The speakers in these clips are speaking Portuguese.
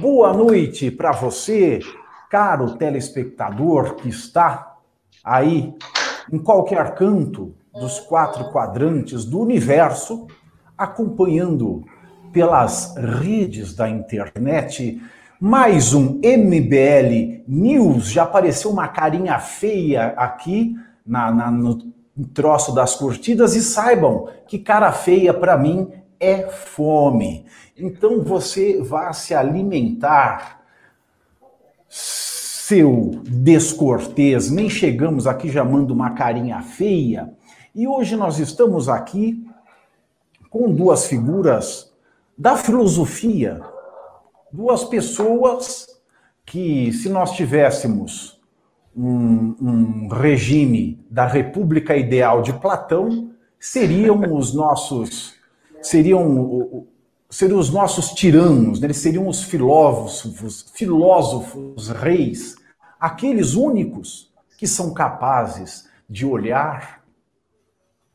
boa noite para você, caro telespectador que está aí em qualquer canto dos quatro quadrantes do universo, acompanhando pelas redes da internet mais um MBL News. Já apareceu uma carinha feia aqui na, na no troço das curtidas e saibam que cara feia para mim é fome. Então você vai se alimentar, seu descortês. Nem chegamos aqui já manda uma carinha feia. E hoje nós estamos aqui com duas figuras da filosofia, duas pessoas que, se nós tivéssemos um, um regime da República Ideal de Platão, seriam os nossos seriam, seriam os nossos tiranos, né? eles seriam os filósofos, filósofos reis, aqueles únicos que são capazes de olhar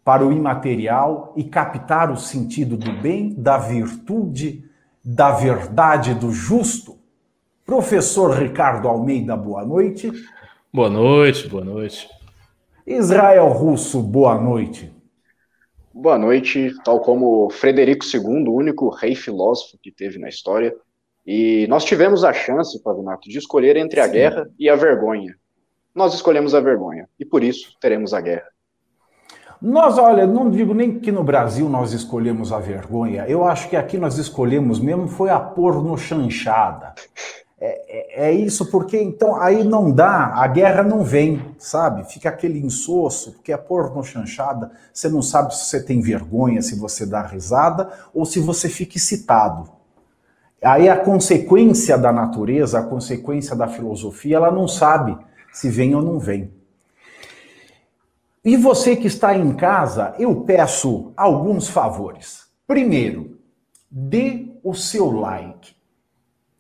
para o imaterial e captar o sentido do bem, da virtude, da verdade, do justo. Professor Ricardo Almeida, boa noite. Boa noite, boa noite. Israel Russo, boa noite. Boa noite, tal como Frederico II, o único rei filósofo que teve na história. E nós tivemos a chance, Pavinato, de escolher entre a Sim. guerra e a vergonha. Nós escolhemos a vergonha e por isso teremos a guerra. Nós, olha, não digo nem que no Brasil nós escolhemos a vergonha, eu acho que aqui nós escolhemos mesmo foi a porno chanchada. É, é, é, isso, porque então aí não dá, a guerra não vem, sabe? Fica aquele insosso, porque é porno chanchada, você não sabe se você tem vergonha, se você dá risada ou se você fica excitado. Aí a consequência da natureza, a consequência da filosofia, ela não sabe se vem ou não vem. E você que está em casa, eu peço alguns favores. Primeiro, dê o seu like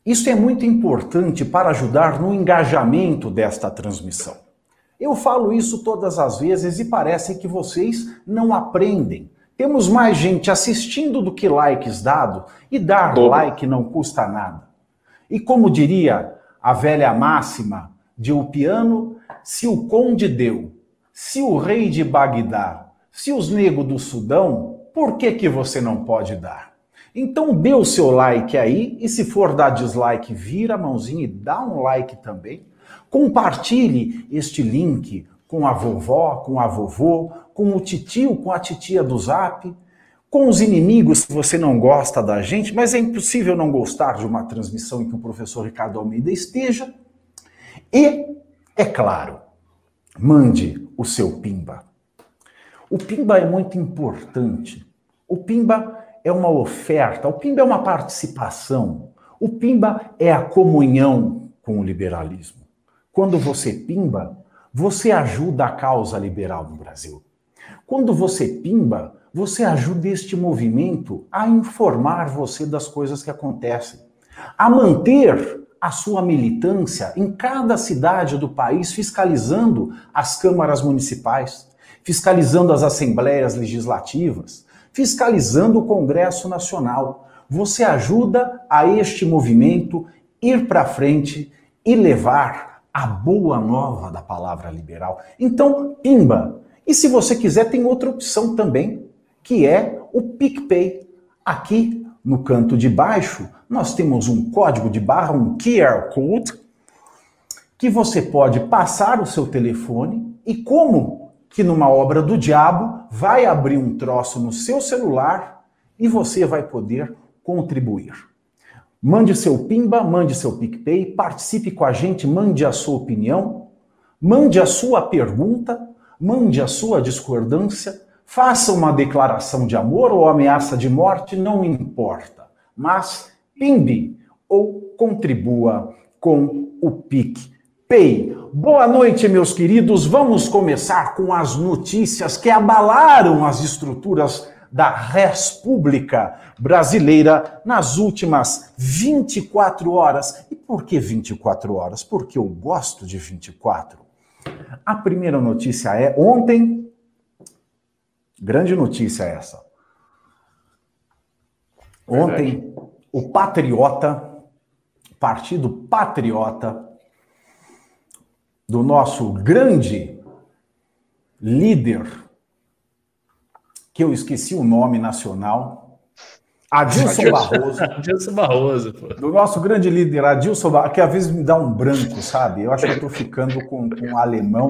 isso é muito importante para ajudar no engajamento desta transmissão. Eu falo isso todas as vezes e parece que vocês não aprendem. Temos mais gente assistindo do que likes dado e dar like não custa nada. E como diria a velha máxima de o piano, se o conde deu, se o rei de Bagdá, se os negros do Sudão, por que que você não pode dar? Então dê o seu like aí e se for dar dislike, vira a mãozinha e dá um like também. Compartilhe este link com a vovó, com a vovô, com o titio, com a titia do Zap, com os inimigos se você não gosta da gente, mas é impossível não gostar de uma transmissão em que o professor Ricardo Almeida esteja. E, é claro, mande o seu Pimba. O Pimba é muito importante. O Pimba é uma oferta, o PIMBA é uma participação, o PIMBA é a comunhão com o liberalismo. Quando você pimba, você ajuda a causa liberal no Brasil. Quando você pimba, você ajuda este movimento a informar você das coisas que acontecem, a manter a sua militância em cada cidade do país, fiscalizando as câmaras municipais, fiscalizando as assembleias legislativas, fiscalizando o Congresso Nacional. Você ajuda a este movimento ir para frente e levar a boa nova da palavra liberal. Então, pimba. E se você quiser, tem outra opção também, que é o PicPay. Aqui no canto de baixo, nós temos um código de barra, um QR Code, que você pode passar o seu telefone e como que numa obra do diabo vai abrir um troço no seu celular e você vai poder contribuir. Mande seu Pimba, mande seu PicPay, participe com a gente, mande a sua opinião, mande a sua pergunta, mande a sua discordância, faça uma declaração de amor ou ameaça de morte, não importa. Mas pimbe ou contribua com o PicPay. Boa noite, meus queridos. Vamos começar com as notícias que abalaram as estruturas da República Brasileira nas últimas 24 horas. E por que 24 horas? Porque eu gosto de 24. A primeira notícia é ontem. Grande notícia essa. Ontem, o patriota Partido Patriota, do nosso grande líder, que eu esqueci o nome nacional, Adilson Barroso. Adilson Barroso, pô. Do nosso grande líder, Adilson Barroso, que às vezes me dá um branco, sabe? Eu acho que eu tô ficando com, com um alemão,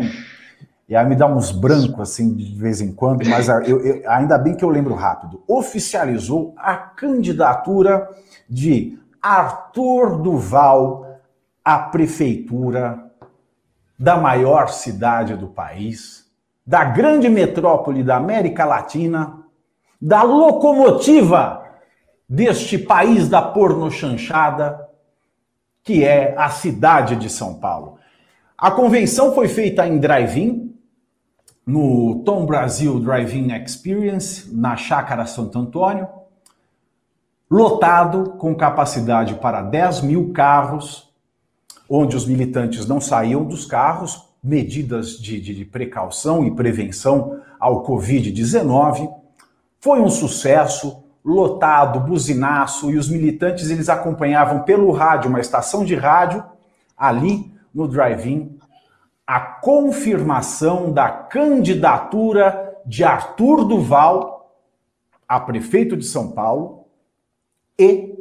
e aí me dá uns brancos, assim, de vez em quando, mas eu, eu, ainda bem que eu lembro rápido. Oficializou a candidatura de Arthur Duval à prefeitura da maior cidade do país, da grande metrópole da América Latina, da locomotiva deste país da pornochanchada, que é a cidade de São Paulo. A convenção foi feita em drive-in, no Tom Brasil Drive-In Experience, na Chácara Santo Antônio, lotado com capacidade para 10 mil carros, onde os militantes não saíam dos carros, medidas de, de, de precaução e prevenção ao Covid-19. Foi um sucesso, lotado, buzinaço, e os militantes eles acompanhavam pelo rádio, uma estação de rádio, ali no drive-in, a confirmação da candidatura de Arthur Duval a prefeito de São Paulo e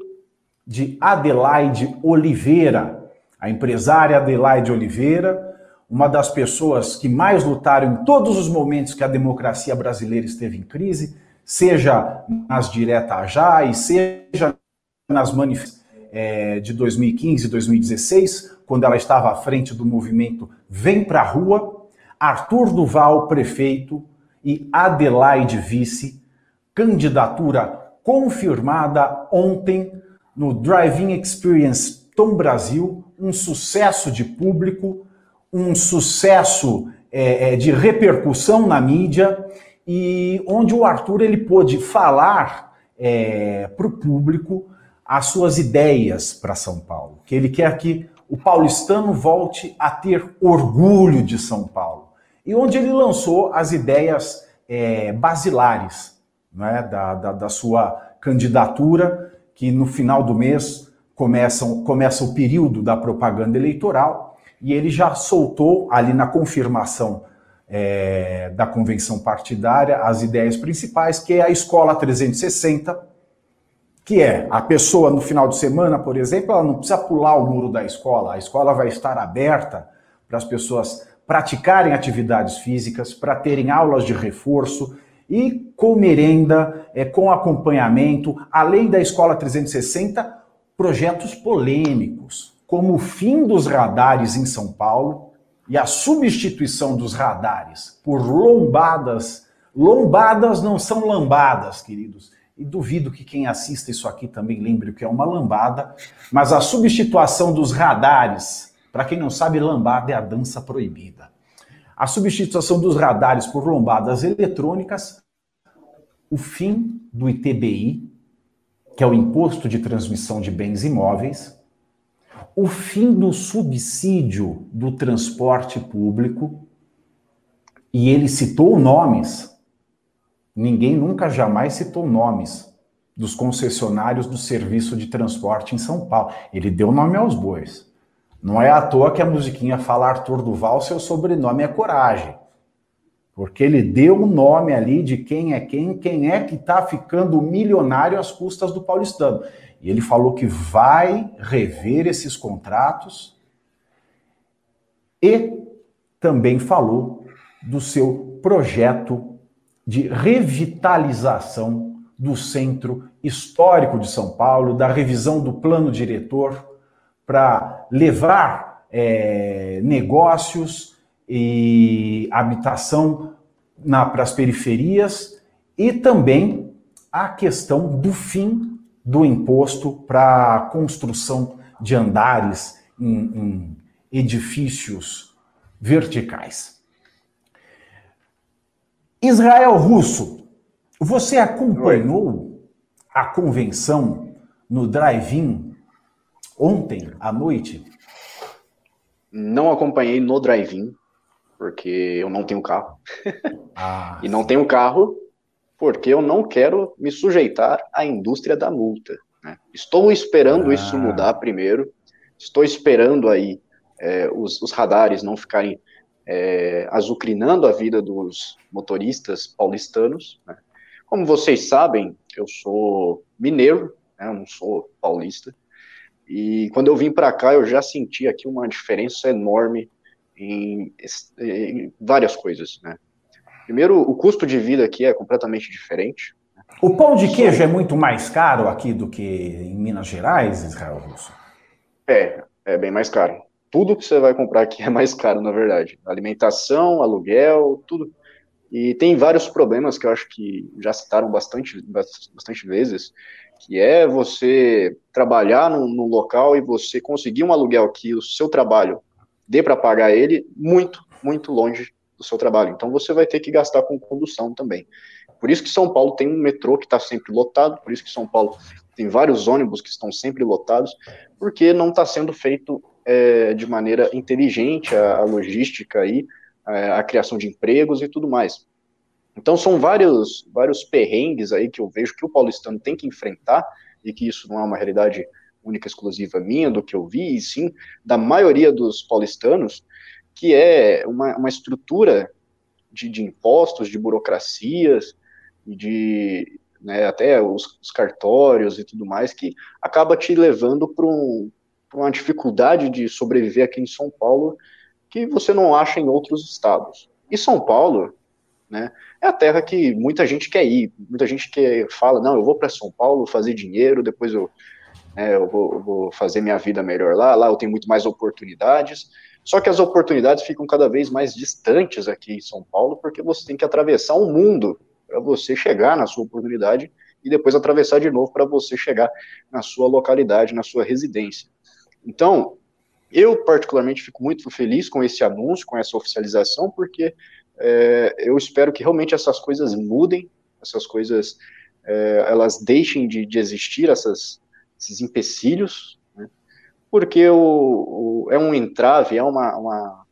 de Adelaide Oliveira a empresária Adelaide Oliveira, uma das pessoas que mais lutaram em todos os momentos que a democracia brasileira esteve em crise, seja nas diretas já e seja nas manifestações é, de 2015 e 2016, quando ela estava à frente do movimento Vem Pra Rua, Arthur Duval, prefeito, e Adelaide Vice, candidatura confirmada ontem no Driving Experience Tom Brasil, um sucesso de público, um sucesso é, é, de repercussão na mídia e onde o Arthur ele pôde falar é, para o público as suas ideias para São Paulo, que ele quer que o paulistano volte a ter orgulho de São Paulo. E onde ele lançou as ideias é, basilares né, da, da, da sua candidatura, que no final do mês começam, começa o período da propaganda eleitoral e ele já soltou ali na confirmação é, da convenção partidária as ideias principais, que é a escola 360, que é a pessoa no final de semana, por exemplo, ela não precisa pular o muro da escola, a escola vai estar aberta para as pessoas praticarem atividades físicas, para terem aulas de reforço e com merenda, é, com acompanhamento, além da escola 360, projetos polêmicos, como o fim dos radares em São Paulo e a substituição dos radares por lombadas. Lombadas não são lambadas, queridos. E duvido que quem assista isso aqui também lembre o que é uma lambada, mas a substituição dos radares, para quem não sabe, lambada é a dança proibida. A substituição dos radares por lombadas eletrônicas, o fim do ITBI, que é o Imposto de Transmissão de Bens Imóveis, o fim do subsídio do transporte público, e ele citou nomes, ninguém nunca jamais citou nomes dos concessionários do serviço de transporte em São Paulo. Ele deu nome aos bois. Não é à toa que a musiquinha fala Arthur Duval, seu sobrenome é Coragem porque ele deu o nome ali de quem é quem, quem é que está ficando milionário às custas do paulistano. E ele falou que vai rever esses contratos e também falou do seu projeto de revitalização do centro histórico de São Paulo, da revisão do plano diretor para levar é, negócios e habitação para as periferias e também a questão do fim do imposto para construção de andares em, em edifícios verticais. Israel Russo, você acompanhou a convenção no drive-in ontem à noite? Não acompanhei no drive-in, porque eu não tenho carro. Ah, e não tenho carro porque eu não quero me sujeitar à indústria da multa. Né? Estou esperando ah. isso mudar primeiro. Estou esperando aí é, os, os, radares não ficarem é, azucrinando a vida dos motoristas paulistanos. Né? Como vocês sabem, eu sou mineiro, né? eu não sou paulista. E quando eu vim para cá, eu já senti aqui uma diferença enorme em, em várias coisas. Né? Primeiro, o custo de vida aqui é completamente diferente. O pão de queijo é muito mais caro aqui do que em Minas Gerais, Israel Russo? É, é bem mais caro. Tudo que você vai comprar aqui é mais caro, na verdade. Alimentação, aluguel, tudo. E tem vários problemas que eu acho que já citaram bastante, bastante vezes, que é você trabalhar num, num local e você conseguir um aluguel que o seu trabalho dê para pagar ele muito, muito longe do seu trabalho. Então você vai ter que gastar com condução também. Por isso que São Paulo tem um metrô que está sempre lotado, por isso que São Paulo tem vários ônibus que estão sempre lotados, porque não está sendo feito é, de maneira inteligente a, a logística aí, a, é, a, criação de empregos e tudo mais. Então são vários, vários perrengues aí que eu vejo que o paulistano tem que enfrentar, e que isso não é uma realidade única exclusiva minha, do que eu vi, e sim da maioria dos paulistanos, que é uma, uma estrutura de, de impostos, de burocracias, de né, até os, os, cartórios e tudo mais, que acaba te levando para um, uma dificuldade de sobreviver aqui em São Paulo que você não acha em outros estados. E São Paulo, né, é a terra que muita gente quer ir, muita gente que fala, não, eu vou para São Paulo fazer dinheiro, depois eu, né, eu, vou, vou fazer minha vida melhor lá, lá eu tenho muito mais oportunidades, só que as oportunidades ficam cada vez mais distantes aqui em São Paulo, porque você tem que atravessar um mundo para você chegar na sua oportunidade e depois atravessar de novo para você chegar na sua localidade, na sua residência. Então, eu particularmente fico muito feliz com esse anúncio, com essa oficialização, porque é, eu espero que realmente essas coisas mudem, essas coisas é, elas deixem de, de existir, essas, esses empecilhos, né? porque o, o, é um entrave, é uma, uma,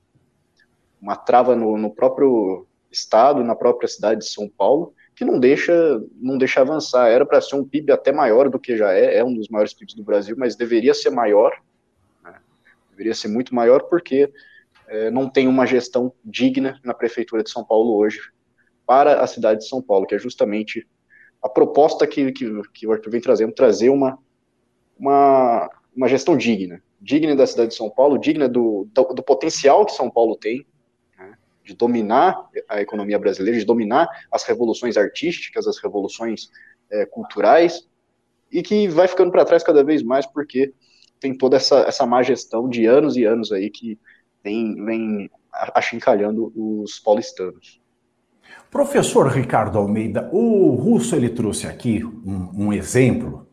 uma trava no, no próprio estado, na própria cidade de São Paulo, que não deixa, não deixa avançar. Era para ser um PIB até maior do que já é, é um dos maiores PIBs do Brasil, mas deveria ser maior, né? deveria ser muito maior, porque é, não tem uma gestão digna na Prefeitura de São Paulo hoje para a cidade de São Paulo, que é justamente a proposta que, que, que o Arthur vem trazendo, trazer uma, uma, uma gestão digna, digna da cidade de São Paulo, digna do, do, do potencial que São Paulo tem, de dominar a economia brasileira, de dominar as revoluções artísticas, as revoluções é, culturais, e que vai ficando para trás cada vez mais porque tem toda essa, essa má gestão de anos e anos aí que vem, vem achincalhando os paulistanos. Professor Ricardo Almeida, o Russo ele trouxe aqui um, um exemplo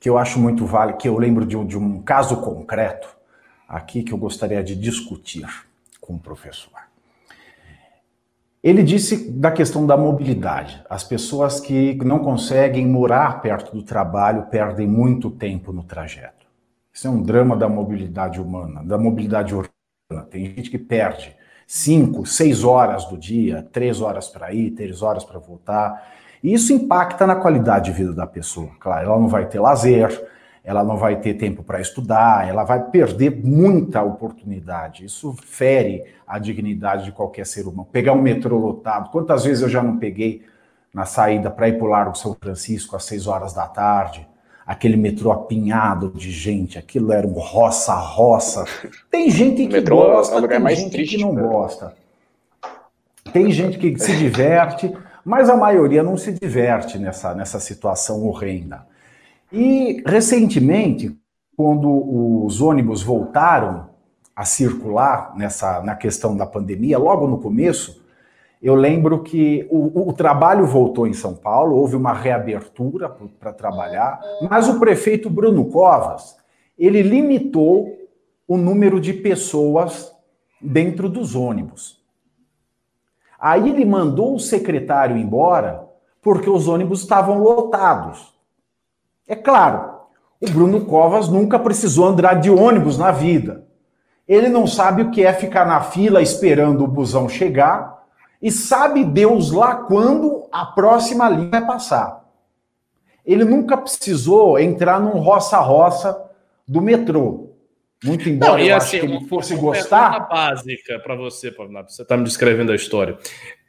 que eu acho muito válido, que eu lembro de um, de um caso concreto aqui que eu gostaria de discutir com o professor. Ele disse da questão da mobilidade. As pessoas que não conseguem morar perto do trabalho perdem muito tempo no trajeto. Isso é um drama da mobilidade humana, da mobilidade urbana. Tem gente que perde cinco, seis horas do dia, três horas para ir, três horas para voltar. E isso impacta na qualidade de vida da pessoa. Claro, ela não vai ter lazer, ela não vai ter tempo para estudar, ela vai perder muita oportunidade. Isso fere a dignidade de qualquer ser humano. Pegar um metrô lotado, quantas vezes eu já não peguei na saída para ir para o Largo São Francisco às seis horas da tarde, aquele metrô apinhado de gente, aquilo era um roça-roça. Tem gente que metrô gosta, é tem gente triste, que não né? gosta. Tem gente que se diverte, mas a maioria não se diverte nessa, nessa situação horrenda. E recentemente, quando os ônibus voltaram a circular nessa na questão da pandemia, logo no começo, eu lembro que o, o trabalho voltou em São Paulo, houve uma reabertura para trabalhar, mas o prefeito Bruno Covas ele limitou o número de pessoas dentro dos ônibus. Aí ele mandou o secretário embora porque os ônibus estavam lotados. É claro, o Bruno Covas nunca precisou andar de ônibus na vida. Ele não sabe o que é ficar na fila esperando o busão chegar e sabe Deus lá quando a próxima linha vai passar. Ele nunca precisou entrar num roça-roça do metrô. Muito embora Não, e eu assim, ele fosse uma gostar. básica para você, Pavinato, você está me descrevendo a história.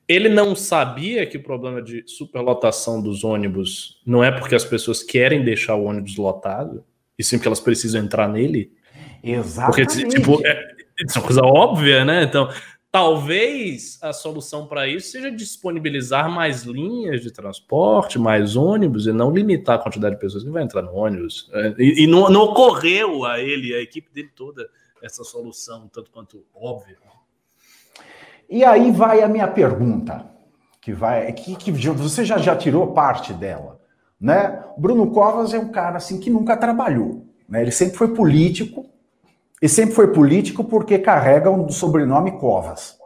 Ele não sabia que o problema de superlotação dos ônibus não é porque as pessoas querem deixar o ônibus lotado, e sim porque elas precisam entrar nele? Exatamente. Porque, tipo, é, é uma coisa óbvia, né? Então, Talvez a solução para isso seja disponibilizar mais linhas de transporte, mais ônibus, e não limitar a quantidade de pessoas que vai entrar no ônibus. É, e, e não, não, ocorreu a ele, a equipe dele toda, essa solução, tanto quanto óbvia. E aí vai a minha pergunta, que vai, que, que você já, já tirou parte dela. Né? Bruno Covas é um cara assim que nunca trabalhou. Né? Ele sempre foi político, e sempre foi político porque carrega um sobrenome Covas.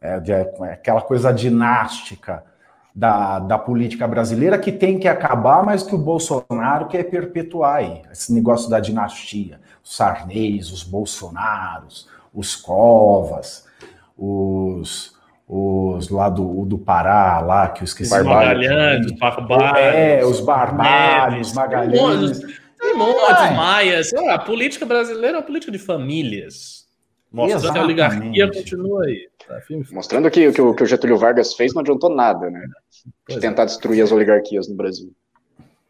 É, é aquela coisa dinástica da, da política brasileira que tem que acabar, mas que o Bolsonaro quer perpetuar aí. Esse negócio da dinastia. Os Sarneys, os Bolsonaros, os Covas, os, os lá do, do Pará, lá que eu esqueci. Magalhães, os Barbalhos. É, os Barbalhos, Magalhães. Tem montes, maias. A política brasileira é uma política de famílias. Mostrando Exatamente. que a oligarquia continua aí. Tá? Mostrando que, que, o, que o Getúlio Vargas fez não adiantou nada, né? De é. tentar destruir as oligarquias no Brasil.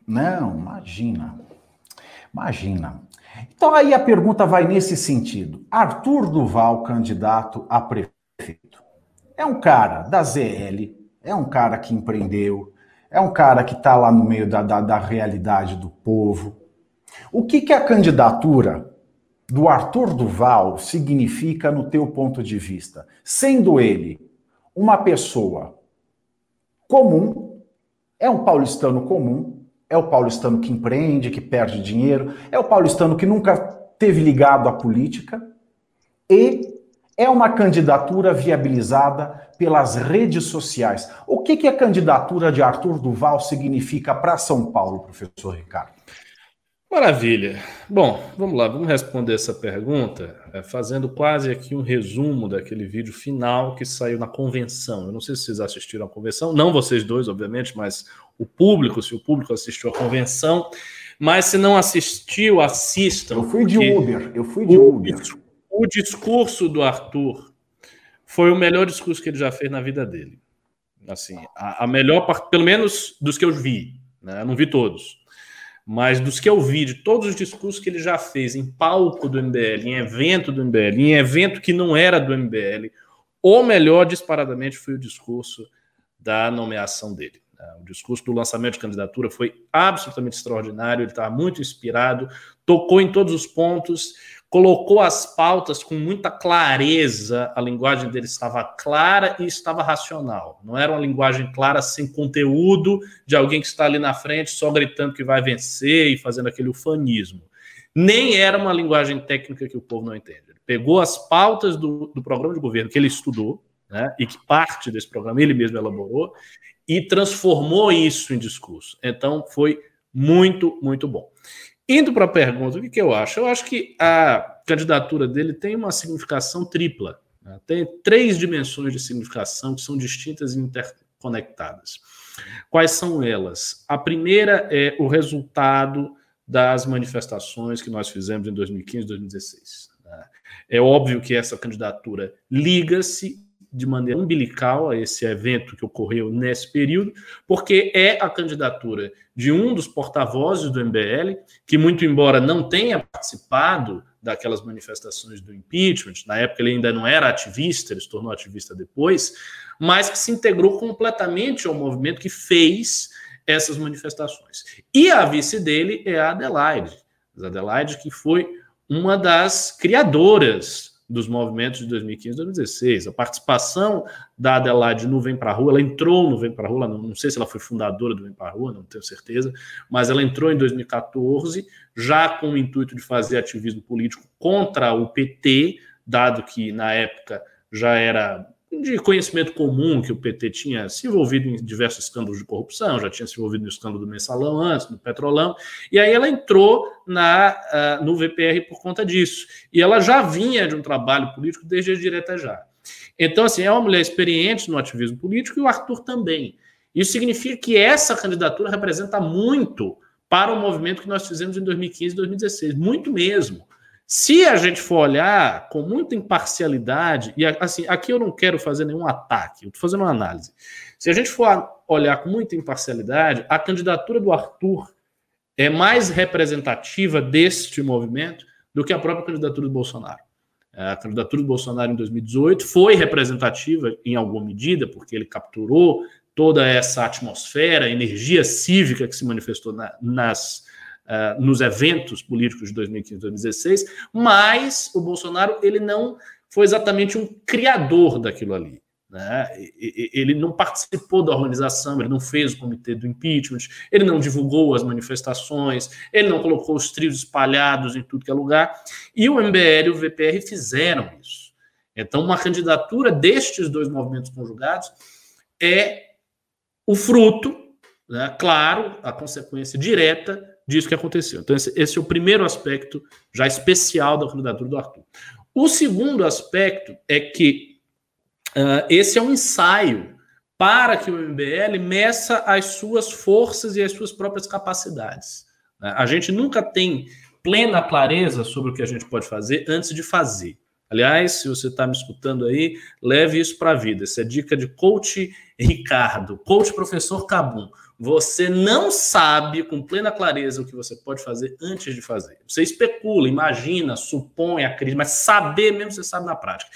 Não, imagina. Imagina. Então aí a pergunta vai nesse sentido. Arthur Duval, candidato a prefeito. É um cara da ZL, é um cara que empreendeu, é um cara que está lá no meio da, da, da realidade do povo, o que, que a candidatura do Arthur Duval significa no teu ponto de vista? Sendo ele uma pessoa comum, é um paulistano comum, é o paulistano que empreende, que perde dinheiro, é o paulistano que nunca teve ligado à política e é uma candidatura viabilizada pelas redes sociais. O que, que a candidatura de Arthur Duval significa para São Paulo, professor Ricardo? Maravilha. Bom, vamos lá, vamos responder essa pergunta é, fazendo quase aqui um resumo daquele vídeo final que saiu na convenção. Eu não sei se vocês assistiram à convenção, não vocês dois, obviamente, mas o público, se o público assistiu à convenção. Mas se não assistiu, assistam. Eu fui de Uber, eu fui de o, Uber. O discurso do Arthur foi o melhor discurso que ele já fez na vida dele. Assim, a, a melhor parte, pelo menos dos que eu vi, né? Eu não vi todos mas dos que eu vi, de todos os discursos que ele já fez em palco do MBL, em evento do MBL, em evento que não era do MBL, o melhor disparadamente foi o discurso da nomeação dele. O discurso do lançamento de candidatura foi absolutamente extraordinário, ele estava muito inspirado, tocou em todos os pontos, colocou as pautas com muita clareza, a linguagem dele estava clara e estava racional. Não era uma linguagem clara sem conteúdo de alguém que está ali na frente só gritando que vai vencer e fazendo aquele ufanismo. Nem era uma linguagem técnica que o povo não entende. Ele pegou as pautas do, do programa de governo que ele estudou, né, e que parte desse programa ele mesmo elaborou, e transformou isso em discurso. Então foi muito, muito bom. Indo para a pergunta, o que, que, eu acho? Eu acho que a candidatura dele tem uma significação tripla. Né? Tem três dimensões de significação que são distintas e interconectadas. Quais são elas? A primeira é o resultado das manifestações que nós fizemos em 2015 e 2016. Né? É óbvio que essa candidatura liga-se de maneira umbilical a esse evento que ocorreu nesse período, porque é a candidatura de um dos porta-vozes do MBL, que, muito embora não tenha participado daquelas manifestações do impeachment, na época ele ainda não era ativista, ele se tornou ativista depois, mas que se integrou completamente ao movimento que fez essas manifestações. E a vice dele é a Adelaide, a Adelaide que foi uma das criadoras dos movimentos de 2015 e 2016. A participação da Adelaide no Vem Pra Rua, ela entrou no Vem Pra Rua, não, não sei se ela foi fundadora do Vem Pra Rua, não tenho certeza, mas ela entrou em 2014, já com o intuito de fazer ativismo político contra o PT, dado que na época já era de conhecimento comum que o PT tinha se envolvido em diversos escândalos de corrupção, já tinha se envolvido no escândalo do mensalão antes, no petrolão, e aí ela entrou na, uh, no VPR por conta disso. E ela já vinha de um trabalho político desde a direta já. Então, assim, é uma mulher experiente no ativismo político e o Arthur também. Isso significa que essa candidatura representa muito para o movimento que nós fizemos em 2015 e 2016, muito mesmo Se a gente for olhar com muita imparcialidade, e assim, aqui eu não quero fazer nenhum ataque, eu estou fazendo uma análise. Se a gente for olhar com muita imparcialidade, a candidatura do Arthur é mais representativa deste movimento do que a própria candidatura do Bolsonaro. A candidatura do Bolsonaro em 2018 foi representativa em alguma medida, porque ele capturou toda essa atmosfera, energia cívica que se manifestou na, nas, uh, nos eventos políticos de 2015 e 2016, mas o Bolsonaro ele não foi exatamente um criador daquilo ali. Né? Ele não participou da organização, ele não fez o comitê do impeachment, ele não divulgou as manifestações, ele não colocou os trios espalhados em tudo que é lugar. E o MBL e o VPR fizeram isso. Então, uma candidatura destes dois movimentos conjugados é o fruto, né, claro, a consequência direta disso que aconteceu. Então, esse, esse é o primeiro aspecto já especial da candidatura do Arthur. O segundo aspecto é que Uh, esse é um ensaio para que o MBL meça as suas forças e as suas próprias capacidades. Né? A gente nunca tem plena clareza sobre o que a gente pode fazer antes de fazer. Aliás, se você está me escutando aí, leve isso para a vida. Essa é dica de coach Ricardo, coach professor Cabum. Você não sabe com plena clareza o que você pode fazer antes de fazer. Você especula, imagina, supõe, acredita, mas saber mesmo você sabe na prática.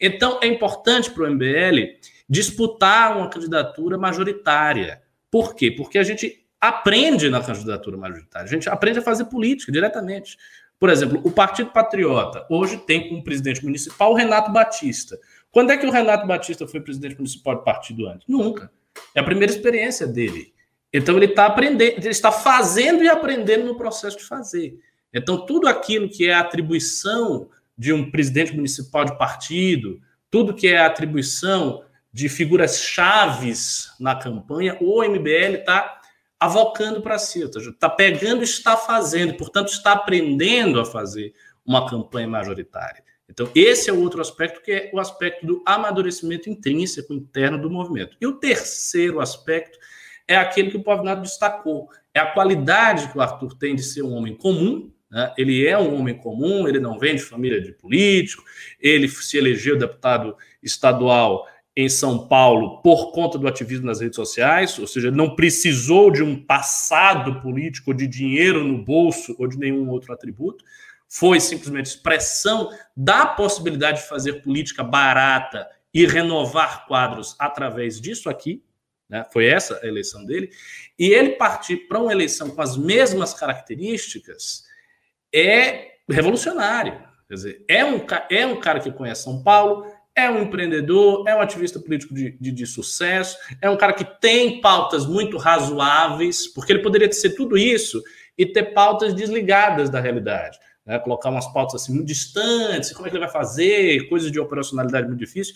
Então, é importante para o MBL disputar uma candidatura majoritária. Por quê? Porque a gente aprende na candidatura majoritária, a gente aprende a fazer política diretamente. Por exemplo, o Partido Patriota hoje tem como presidente municipal o Renato Batista. Quando é que o Renato Batista foi presidente municipal do partido antes? Nunca. É a primeira experiência dele. Então ele está aprendendo, ele está fazendo e aprendendo no processo de fazer. Então tudo aquilo que é atribuição de um presidente municipal de partido, tudo que é atribuição de figuras chaves na campanha, o MBL está avocando para si, está pegando e está fazendo, portanto, está aprendendo a fazer uma campanha majoritária. Então, esse é o outro aspecto, que é o aspecto do amadurecimento intrínseco interno do movimento. E o terceiro aspecto é aquele que o Pavinato destacou, é a qualidade que o Arthur tem de ser um homem comum, né? Ele é um homem comum, ele não vem de família de político, ele se elegeu deputado estadual em São Paulo por conta do ativismo nas redes sociais, ou seja, não precisou de um passado político, de dinheiro no bolso ou de nenhum outro atributo. Foi simplesmente expressão da possibilidade de fazer política barata e renovar quadros através disso aqui. Né? Foi essa a eleição dele. E ele partir para uma eleição com as mesmas características é revolucionário. Quer dizer, é um, é um cara que conhece São Paulo, é um empreendedor, é um ativista político de, de, de, sucesso, é um cara que tem pautas muito razoáveis, porque ele poderia ser tudo isso e ter pautas desligadas da realidade né, colocar umas pautas assim muito distantes, como é que ele vai fazer, coisas de operacionalidade muito difícil.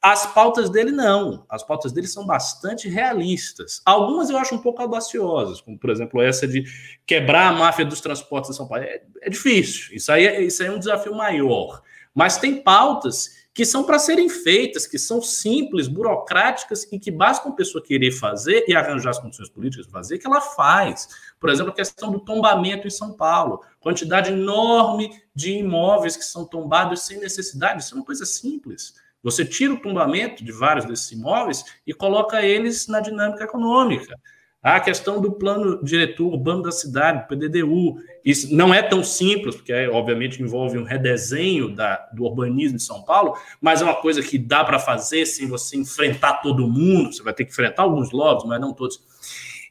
As pautas dele não, as pautas dele são bastante realistas. Algumas eu acho um pouco audaciosas, como por exemplo essa de quebrar a máfia dos transportes em São Paulo. É, é difícil, isso aí, é, isso aí é um desafio maior. Mas tem pautas que são para serem feitas, que são simples, burocráticas e que basta uma pessoa querer fazer e arranjar as condições políticas para fazer, que ela faz. Por exemplo, a questão do tombamento em São Paulo. Quantidade enorme de imóveis que são tombados sem necessidade. Isso é uma coisa simples. Você tira o tombamento de vários desses imóveis e coloca eles na dinâmica econômica. A questão do plano diretor urbano da cidade, PDDU, isso não é tão simples, porque obviamente envolve um redesenho da, do urbanismo de São Paulo, mas é uma coisa que dá para fazer sem você enfrentar todo mundo, você vai ter que enfrentar alguns lobbies, mas não todos.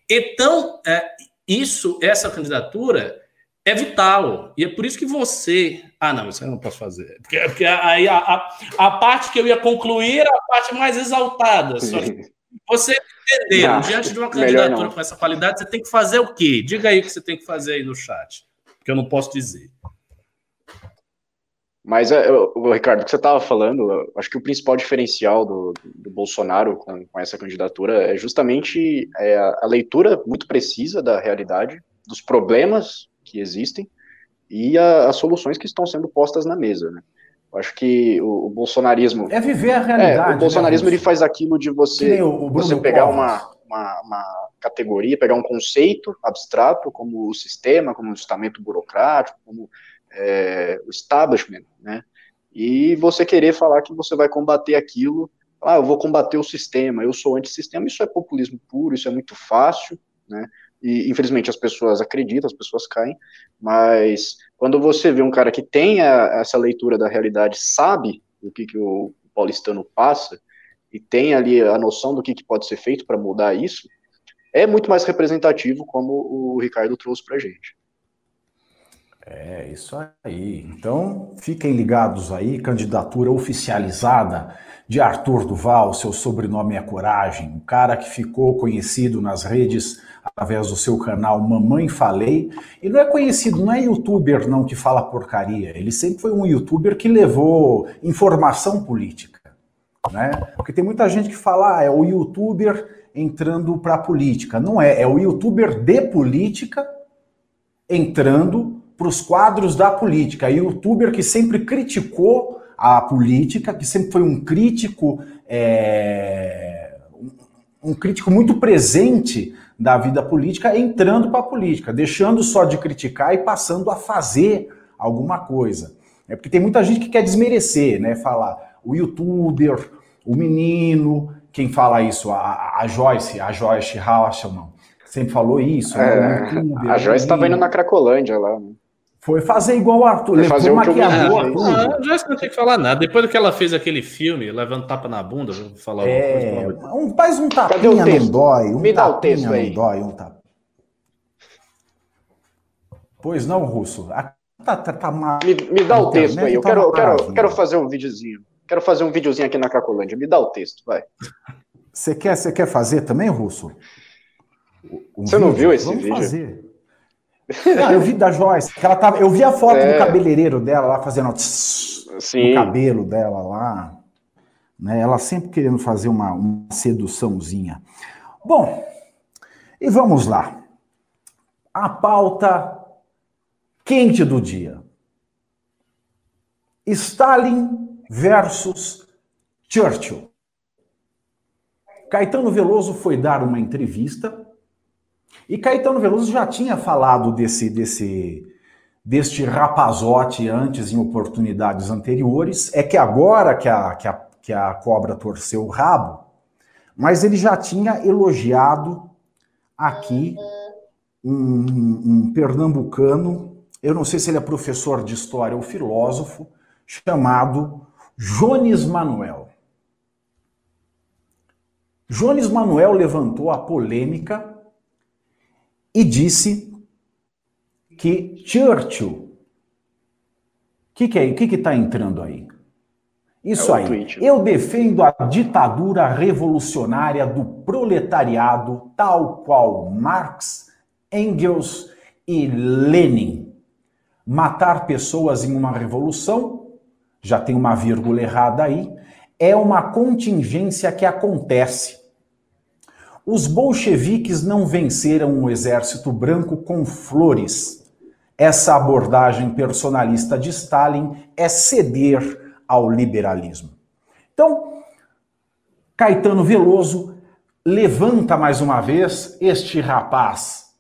Então, é, isso, essa candidatura é vital, e é por isso que você... Ah, não, isso eu não posso fazer, porque, porque aí a, a, a parte que eu ia concluir era a parte mais exaltada, só que você entender, não, diante de uma candidatura com essa qualidade, você tem que fazer o quê? Diga aí o que você tem que fazer aí no chat, que eu não posso dizer. Mas, eu, é, Ricardo, o que você estava falando, acho que o principal diferencial do, do Bolsonaro com, com, essa candidatura é justamente é, a leitura muito precisa da realidade, dos problemas que existem e a, as soluções que estão sendo postas na mesa, né? acho que o, o, bolsonarismo. É viver a realidade. É, o né, bolsonarismo né? ele faz aquilo de você, o, o você pegar uma, uma, uma, categoria, pegar um conceito abstrato, como o sistema, como o estamento burocrático, como é, o establishment, né? E você querer falar que você vai combater aquilo, ah, eu vou combater o sistema, eu sou antissistema, isso é populismo puro, isso é muito fácil, né? E infelizmente as pessoas acreditam, as pessoas caem, mas quando você vê um cara que tem a, essa leitura da realidade, sabe o que, que o paulistano passa, e tem ali a noção do que, que pode ser feito para mudar isso, é muito mais representativo, como o Ricardo trouxe para gente. É, isso aí. Então, fiquem ligados aí, candidatura oficializada de Arthur Duval, seu sobrenome é Coragem, um cara que ficou conhecido nas redes através do seu canal Mamãe Falei, e não é conhecido, não é youtuber não que fala porcaria, ele sempre foi um youtuber que levou informação política, né? Porque tem muita gente que fala, ah, é o youtuber entrando para a política. Não é, é o youtuber de política entrando para os quadros da política. Youtuber que sempre criticou a política, que sempre foi um crítico, é, um crítico muito presente da vida política, entrando para a política, deixando só de criticar e passando a fazer alguma coisa. É porque tem muita gente que quer desmerecer, né? Falar o youtuber, o menino, quem fala isso, a, a Joyce, a Joyce Hasselman, sempre falou isso. É, né? A Joyce estava indo na Cracolândia lá. Né? Foi fazer igual o Arthur, Foi fazer o maquiador. Ah, a Joyce não tem que falar nada. Depois que ela fez aquele filme, levando tapa na bunda, vou falar é, coisa, um, Faz um tapinha não dói, um Me dá o texto aí. dói, um tap... Pois não, Russo? A, tá, tá, tá mal. Me, me dá o texto aí, eu tá quero, eu quero, quero fazer um videozinho. Quero fazer um videozinho aqui na Cacolândia. Me dá o texto, vai. Você quer, você quer fazer também, Russo? Um você vídeo? não viu esse Vamos vídeo? Fazer. Eu vi da Joyce. ela tava, eu vi a foto é... do cabeleireiro dela lá fazendo o cabelo dela lá. Né? Ela sempre querendo fazer uma, uma seduçãozinha. Bom, e vamos lá. A pauta quente do dia. Stalin versus Churchill. Caetano Veloso foi dar uma entrevista e Caetano Veloso já tinha falado desse, desse, deste rapazote antes em oportunidades anteriores. É que agora que a, que a, que a cobra torceu o rabo, mas ele já tinha elogiado aqui um, um pernambucano, eu não sei se ele é professor de história ou filósofo, chamado Jones Manuel. Jones Manuel levantou a polêmica e disse que Churchill. O que, que é? O que está entrando aí? Isso é aí. Tweet. Eu defendo a ditadura revolucionária do proletariado, tal qual Marx, Engels e Lenin. Matar pessoas em uma revolução já tem uma vírgula errada aí, é uma contingência que acontece. Os bolcheviques não venceram o exército branco com flores. Essa abordagem personalista de Stalin é ceder ao liberalismo. Então, Caetano Veloso levanta mais uma vez este rapaz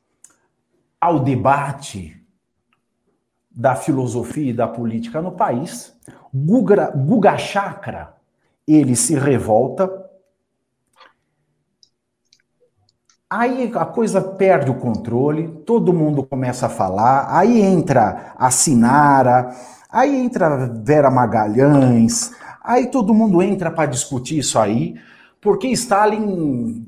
ao debate da filosofia e da política no país Guga, Guga Chakra, ele se revolta. Aí a coisa perde o controle, todo mundo começa a falar, aí entra a Sinara, aí entra Vera Magalhães, aí todo mundo entra para discutir isso aí, porque Stalin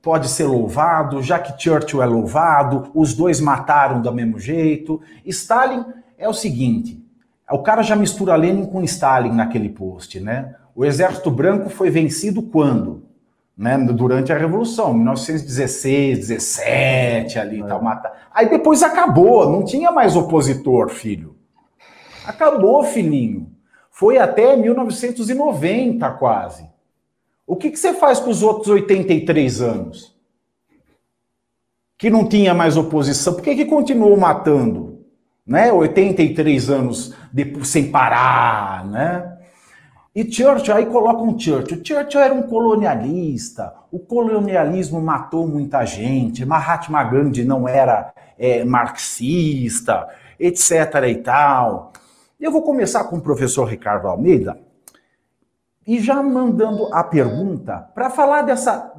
pode ser louvado, já que Churchill é louvado, os dois mataram do mesmo jeito. Stalin é o seguinte: o cara já mistura Lenin com Stalin naquele post, né? O Exército Branco foi vencido quando? Né? Durante a Revolução, 1916, 17, ali é. tal, mata. Aí depois acabou, não tinha mais opositor, filho. Acabou, filhinho. Foi até 1990 quase. O que, que você faz com os outros 83 anos? Que não tinha mais oposição. Por que, que continuou matando? né? 83 anos de, sem parar, né? E Churchill, aí coloca um Churchill. Churchill era um colonialista. O colonialismo matou muita gente. Mahatma Gandhi não era é, marxista. etc. e tal. Eu vou começar com o professor Ricardo Almeida e já mandando a pergunta para falar dessa,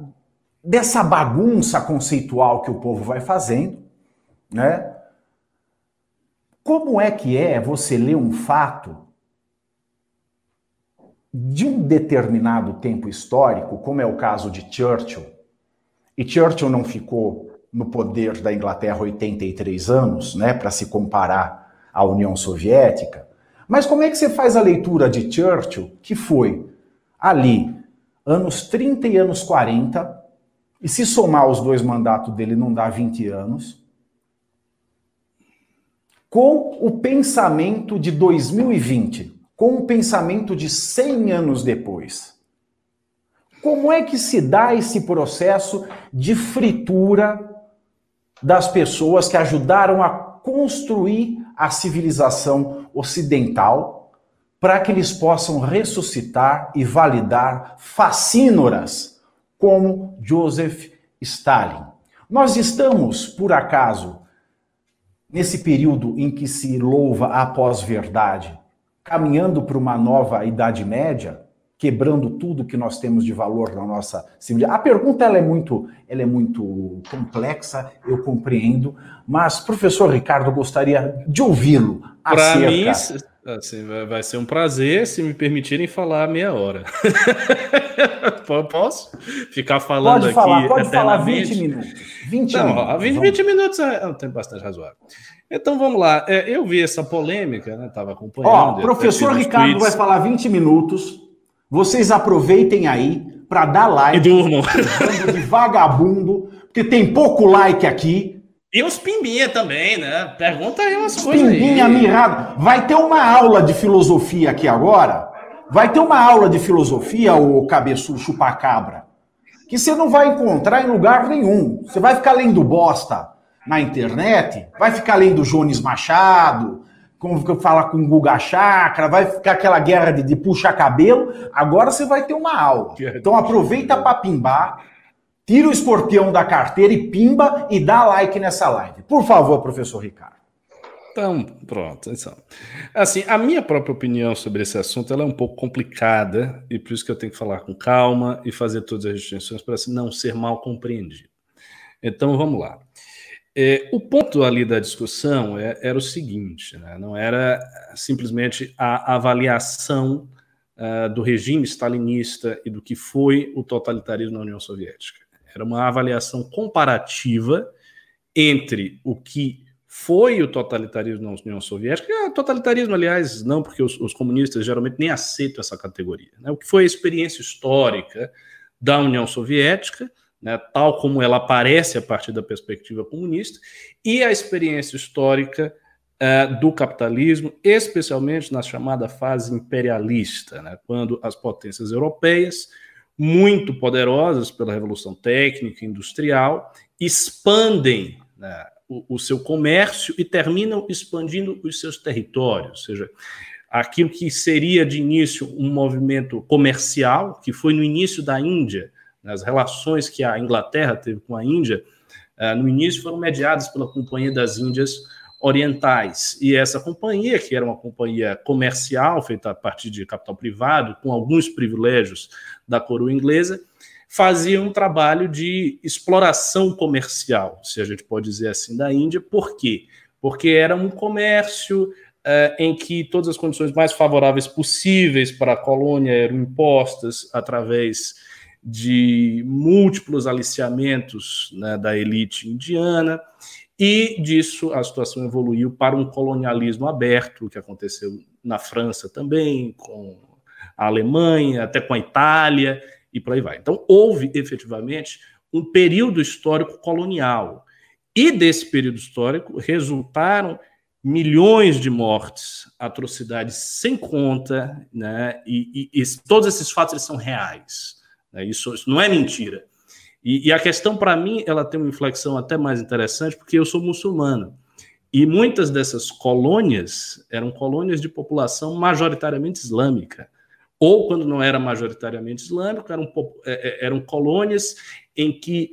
dessa bagunça conceitual que o povo vai fazendo, né? Como é que é você ler um fato de um determinado tempo histórico, como é o caso de Churchill, e Churchill não ficou no poder da Inglaterra 83 anos, né, para se comparar à União Soviética, mas como é que você faz a leitura de Churchill, que foi ali anos 30 e anos 40, e se somar os dois mandatos dele não dá 20 anos, com o pensamento de 2020, com o pensamento de 100 anos depois. Como é que se dá esse processo de fritura das pessoas que ajudaram a construir a civilização ocidental para que eles possam ressuscitar e validar fascínoras como Joseph Stalin. Nós estamos, por acaso, nesse período em que se louva a pós-verdade, caminhando para uma nova Idade Média, quebrando tudo que nós temos de valor na nossa civilização. A pergunta ela é muito, ela é muito complexa, eu compreendo, mas professor Ricardo gostaria de ouvi-lo. Para mim, assim, vai ser um prazer se me permitirem falar meia hora. Posso ficar falando pode falar, aqui? Pode falar 20 minutos. 20 Não, minutos. 20, 20 minutos é um tempo bastante razoável. Então vamos lá. É, eu vi essa polêmica, né? Estava acompanhando. Ó, professor Ricardo tweets. vai falar 20 minutos. Vocês aproveitem aí para dar like. E durmam. De vagabundo, porque tem pouco like aqui. E os pimbinha também, né? Pergunta aí umas coisas pimbinha, aí. mirrado. Vai ter uma aula de filosofia aqui agora. Vai ter uma aula de filosofia, o cabeçudo chupacabra, que você não vai encontrar em lugar nenhum. Você vai ficar lendo bosta na internet, vai ficar lendo Jones Machado, como falar com Guga Chakra, vai ficar aquela guerra de, de puxar cabelo. Agora você vai ter uma aula. Então aproveita para pimbar, tira o escorpião da carteira e pimba e dá like nessa live. Por favor, professor Ricardo. Então, pronto. Então. Assim, a minha própria opinião sobre esse assunto ela é um pouco complicada e por isso que eu tenho que falar com calma e fazer todas as distinções para não ser mal compreendido. Então, vamos lá. É, o ponto ali da discussão é, era o seguinte: né? não era simplesmente a avaliação uh, do regime stalinista e do que foi o totalitarismo na União Soviética. Era uma avaliação comparativa entre o que foi o totalitarismo na União Soviética, e, totalitarismo, aliás, não porque os, os, comunistas geralmente nem aceitam essa categoria, né? o que foi a experiência histórica da União Soviética né, tal como ela aparece a partir da perspectiva comunista, e a experiência histórica uh, do capitalismo, especialmente na chamada fase imperialista, né, quando as potências europeias, muito poderosas pela revolução técnica e industrial, expandem né, o, o seu comércio e terminam expandindo os seus territórios, ou seja, aquilo que seria de início um movimento comercial, que foi no início da Índia, as relações que a Inglaterra teve com a Índia, uh, no início foram mediadas pela Companhia das Índias Orientais. E essa companhia, que era uma companhia comercial, feita a partir de capital privado, com alguns privilégios da coroa inglesa, fazia um trabalho de exploração comercial, se a gente pode dizer assim, da Índia. Por quê? Porque era um comércio uh, em que todas as condições mais favoráveis possíveis para a colônia eram impostas através de múltiplos aliciamentos né, da elite indiana, e disso a situação evoluiu para um colonialismo aberto, que aconteceu na França também, com a Alemanha, até com a Itália, e por aí vai. Então, houve efetivamente um período histórico colonial. E desse período histórico resultaram milhões de mortes, atrocidades sem conta, né? E, e, e todos esses fatos eles são reais. Né? Isso, isso, não é mentira. E, e a questão, para mim, ela tem uma inflexão até mais interessante, porque eu sou muçulmano. E muitas dessas colônias eram colônias de população majoritariamente islâmica. Ou, quando não era majoritariamente islâmico, eram, é, é, eram colônias em que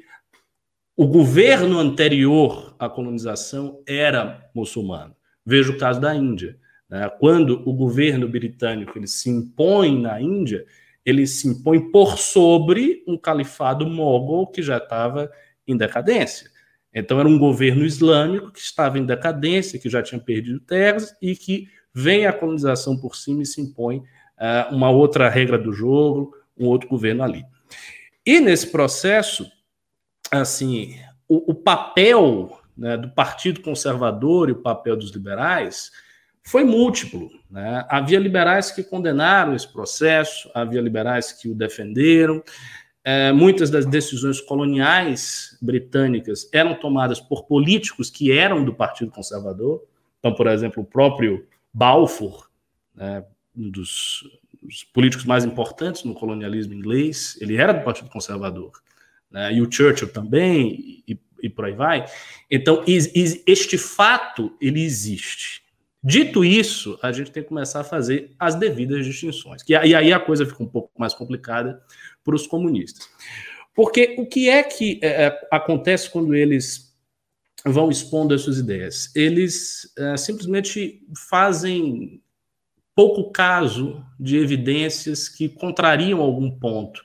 o governo anterior à colonização era muçulmano. Veja o caso da Índia. Né? Quando o governo britânico ele se impõe na Índia, ele se impõe por sobre um califado mogol que já estava em decadência. Então, era um governo islâmico que estava em decadência, que já tinha perdido terras e que vem a colonização por cima e se impõe uh, uma outra regra do jogo, um outro governo ali. E nesse processo, assim, o, o papel né, do Partido Conservador e o papel dos liberais foi múltiplo. Né? Havia liberais que condenaram esse processo, havia liberais que o defenderam. É, muitas das decisões coloniais britânicas eram tomadas por políticos que eram do Partido Conservador. Então, por exemplo, o próprio Balfour, né, um dos, dos, políticos mais importantes no colonialismo inglês, ele era do Partido Conservador. Né, e o Churchill também, e, e por aí vai. Então, este fato, ele existe. Dito isso, a gente tem que começar a fazer as devidas distinções. E aí a coisa fica um pouco mais complicada para os comunistas. Porque o que é que é, é, acontece quando eles vão expondo as suas ideias? Eles é, simplesmente fazem pouco caso de evidências que contrariam algum ponto.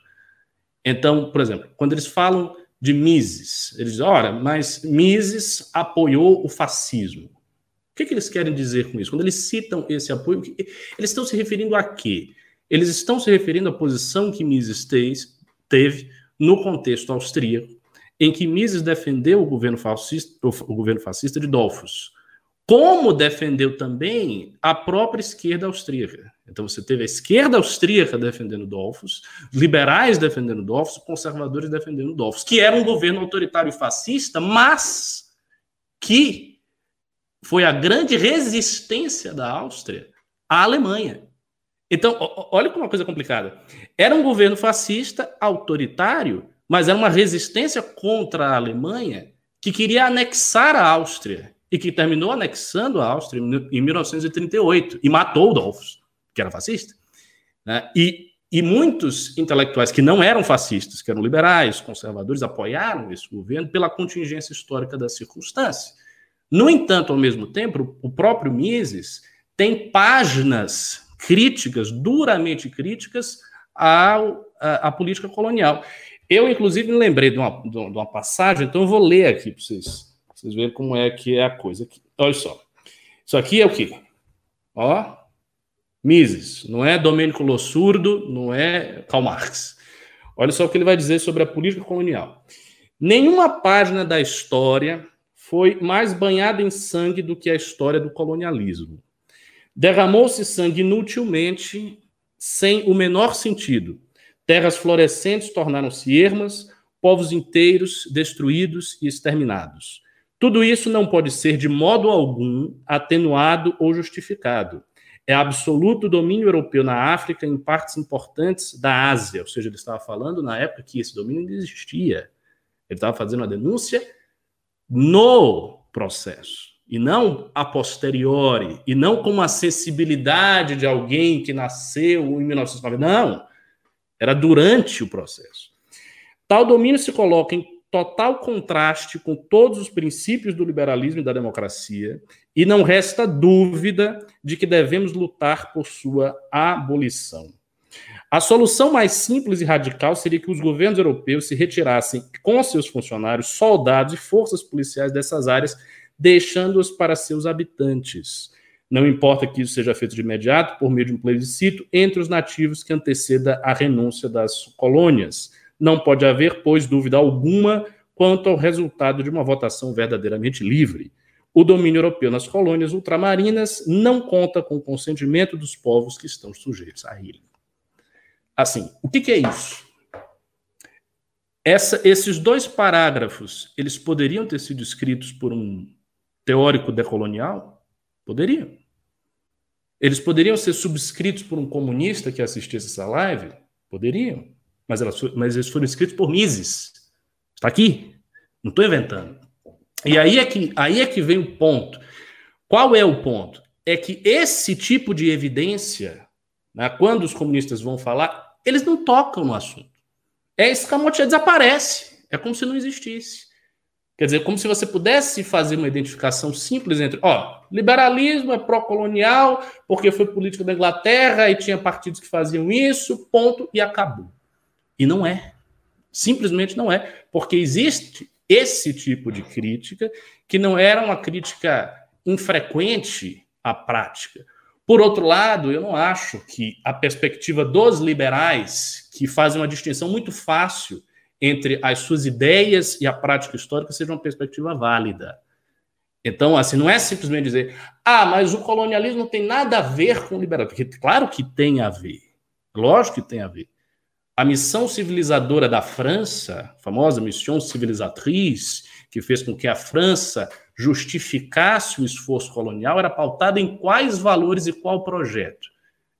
Então, por exemplo, quando eles falam de Mises, eles dizem, ora, mas Mises apoiou o fascismo. O que, que, eles querem dizer com isso? Quando eles citam esse apoio, eles estão se referindo a quê? Eles estão se referindo à posição que Mises teve no contexto austríaco, em que Mises defendeu o governo fascista, o governo fascista de Dollfuss, como defendeu também a própria esquerda austríaca. Então você teve a esquerda austríaca defendendo Dollfuss, liberais defendendo Dollfuss, conservadores defendendo Dollfuss, que era um governo autoritário fascista, mas que foi a grande resistência da Áustria à Alemanha. Então, olha como uma coisa complicada. Era um governo fascista, autoritário, mas era uma resistência contra a Alemanha que queria anexar a Áustria e que terminou anexando a Áustria em 1938 e matou o Dolphus, que era fascista. Né? E, e muitos intelectuais que não eram fascistas, que eram liberais, conservadores, apoiaram esse governo pela contingência histórica da circunstância. No entanto, ao mesmo tempo, o próprio Mises tem páginas críticas, duramente críticas, à, à, à política colonial. Eu, inclusive, me lembrei de uma, de uma passagem, então eu vou ler aqui para vocês, vocês verem como é que é a coisa aqui. Olha só. Isso aqui é o quê? Ó, Mises, não é Domênico Lossurdo, não é Karl Marx. Olha só o que ele vai dizer sobre a política colonial. Nenhuma página da história foi mais banhada em sangue do que a história do colonialismo. Derramou-se sangue inutilmente, sem o menor sentido. Terras florescentes tornaram-se ermas, povos inteiros destruídos e exterminados. Tudo isso não pode ser de modo algum atenuado ou justificado. É absoluto domínio europeu na África, em partes importantes da Ásia. Ou seja, ele estava falando na época que esse domínio não existia. Ele estava fazendo a denúncia no processo e não a posteriori, e não com uma sensibilidade de alguém que nasceu em 1990. Não, era durante o processo. Tal domínio se coloca em total contraste com todos os princípios do liberalismo e da democracia, e não resta dúvida de que devemos lutar por sua abolição. A solução mais simples e radical seria que os governos europeus se retirassem com seus funcionários, soldados e forças policiais dessas áreas, deixando-os para seus habitantes. Não importa que isso seja feito de imediato, por meio de um plebiscito, entre os nativos que anteceda a renúncia das colônias. Não pode haver, pois, dúvida alguma quanto ao resultado de uma votação verdadeiramente livre. O domínio europeu nas colônias ultramarinas não conta com o consentimento dos povos que estão sujeitos a ele. Assim, o que, que é isso? Essa, esses dois parágrafos, eles poderiam ter sido escritos por um teórico decolonial? Poderiam. Eles poderiam ser subscritos por um comunista que assistisse essa live? Poderiam. Mas, elas, mas eles foram escritos por Mises. Está aqui. Não estou inventando. E aí é, que, aí é que vem o ponto. Qual é o ponto? É que esse tipo de evidência, né, quando os comunistas vão falar, eles não tocam no assunto. É escamotear, desaparece. É como se não existisse. Quer dizer, como se você pudesse fazer uma identificação simples entre, ó, liberalismo é pró-colonial, porque foi política da Inglaterra e tinha partidos que faziam isso, ponto, e acabou. E não é. Simplesmente não é. Porque existe esse tipo de crítica que não era uma crítica infrequente à prática. Por outro lado, eu não acho que a perspectiva dos liberais, que fazem uma distinção muito fácil entre as suas ideias e a prática histórica seja uma perspectiva válida. Então, assim, não é simplesmente dizer, ah, mas o colonialismo não tem nada a ver com o liberalismo. Porque, claro que tem a ver. Lógico que tem a ver. A missão civilizadora da França, a famosa mission civilisatrice, que fez com que a França justificasse o esforço colonial, era pautada em quais valores e qual projeto?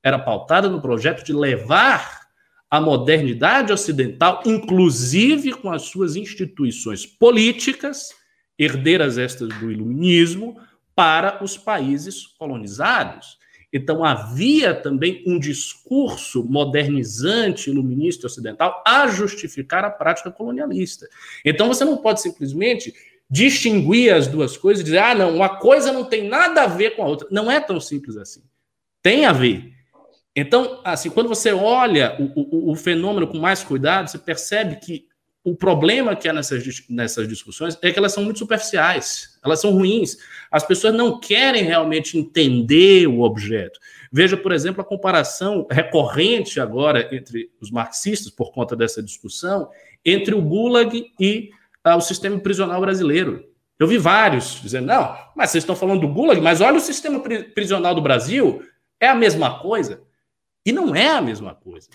Era pautada no projeto de levar a modernidade ocidental, inclusive com as suas instituições políticas, herdeiras estas do iluminismo, para os países colonizados. Então havia também um discurso modernizante, iluminista ocidental a justificar a prática colonialista. Então você não pode simplesmente distinguir as duas coisas e dizer, ah, não, uma coisa não tem nada a ver com a outra. Não é tão simples assim. Tem a ver. Então, assim, quando você olha o, o, o, fenômeno com mais cuidado, você percebe que o problema que há nessas, nessas discussões é que elas são muito superficiais, elas são ruins. As pessoas não querem realmente entender o objeto. Veja, por exemplo, a comparação recorrente agora entre os marxistas, por conta dessa discussão, entre o Gulag e ah, o sistema prisional brasileiro. Eu vi vários dizendo, não, mas vocês estão falando do Gulag, mas olha o sistema prisional do Brasil, é a mesma coisa. E não é a mesma coisa.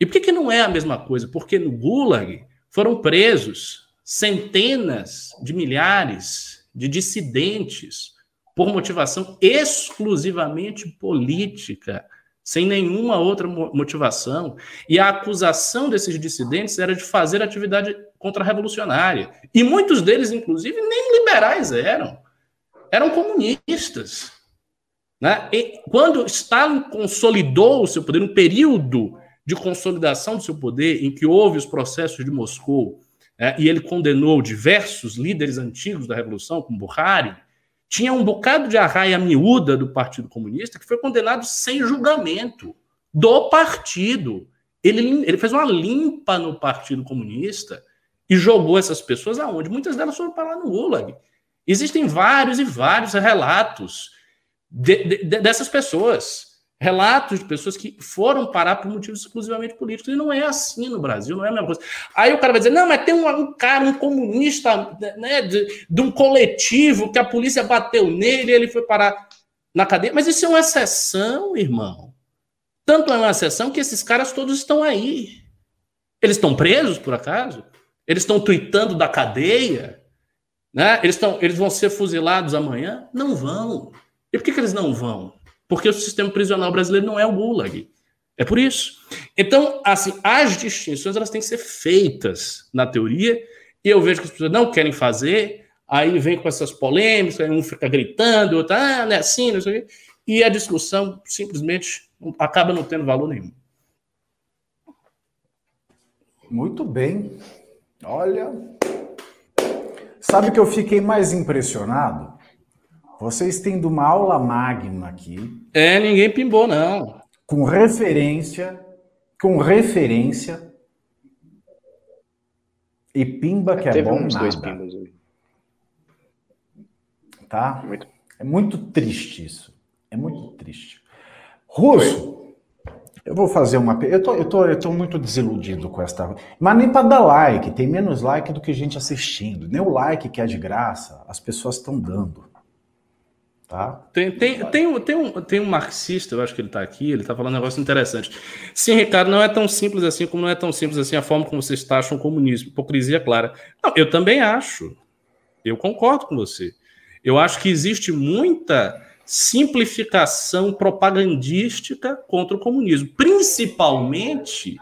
E por que, que não é a mesma coisa? Porque no Gulag foram presos centenas de milhares de dissidentes por motivação exclusivamente política, sem nenhuma outra motivação. E a acusação desses dissidentes era de fazer atividade contra-revolucionária. E muitos deles, inclusive, nem liberais eram. Eram comunistas. Né? E quando Stalin consolidou o seu poder, um período de consolidação do seu poder, em que houve os processos de Moscou, é, e ele condenou diversos líderes antigos da Revolução, como Buhari, tinha um bocado de arraia miúda do Partido Comunista que foi condenado sem julgamento do partido. Ele, ele fez uma limpa no Partido Comunista e jogou essas pessoas aonde? Muitas delas foram para lá no Gulag. Existem vários e vários relatos de, de, dessas pessoas. Relatos de pessoas que foram parar por motivos exclusivamente políticos. E não é assim no Brasil, não é a mesma coisa. Aí o cara vai dizer: não, mas tem um, um cara, um comunista, né, de, de um coletivo que a polícia bateu nele e ele foi parar na cadeia. Mas isso é uma exceção, irmão. Tanto é uma exceção que esses caras todos estão aí. Eles estão presos, por acaso? Eles estão tweetando da cadeia? Né? Eles, estão, eles vão ser fuzilados amanhã? Não vão. E por que, que eles não vão? Porque o sistema prisional brasileiro não é o Gulag. É por isso. Então, assim, as distinções elas têm que ser feitas na teoria, e eu vejo que as pessoas não querem fazer, aí vem com essas polêmicas, um fica gritando, outro, ah, não é assim, não sei o quê, e a discussão simplesmente acaba não tendo valor nenhum. Muito bem. Olha, sabe que eu fiquei mais impressionado? Vocês tendo uma aula magna aqui. É, ninguém pimbou, não. Com referência, com referência. E pimba que é, bom uns nada. dois pimbas hoje. Tá? Muito. É muito triste isso. É muito triste. Russo, eu vou fazer uma. Eu tô, eu, tô, eu tô muito desiludido com esta. Mas nem para dar like, tem menos like do que gente assistindo. Nem o like que é de graça, as pessoas estão dando. Tá? Tem, tem, tem, um, tem, um, tem um marxista, eu acho que ele está aqui, ele está falando um negócio interessante. Sim, Ricardo, não é tão simples assim como não é tão simples assim a forma como vocês taxam o comunismo. Hipocrisia clara. Não, eu também acho. Eu concordo com você. Eu acho que existe muita simplificação propagandística contra o comunismo, principalmente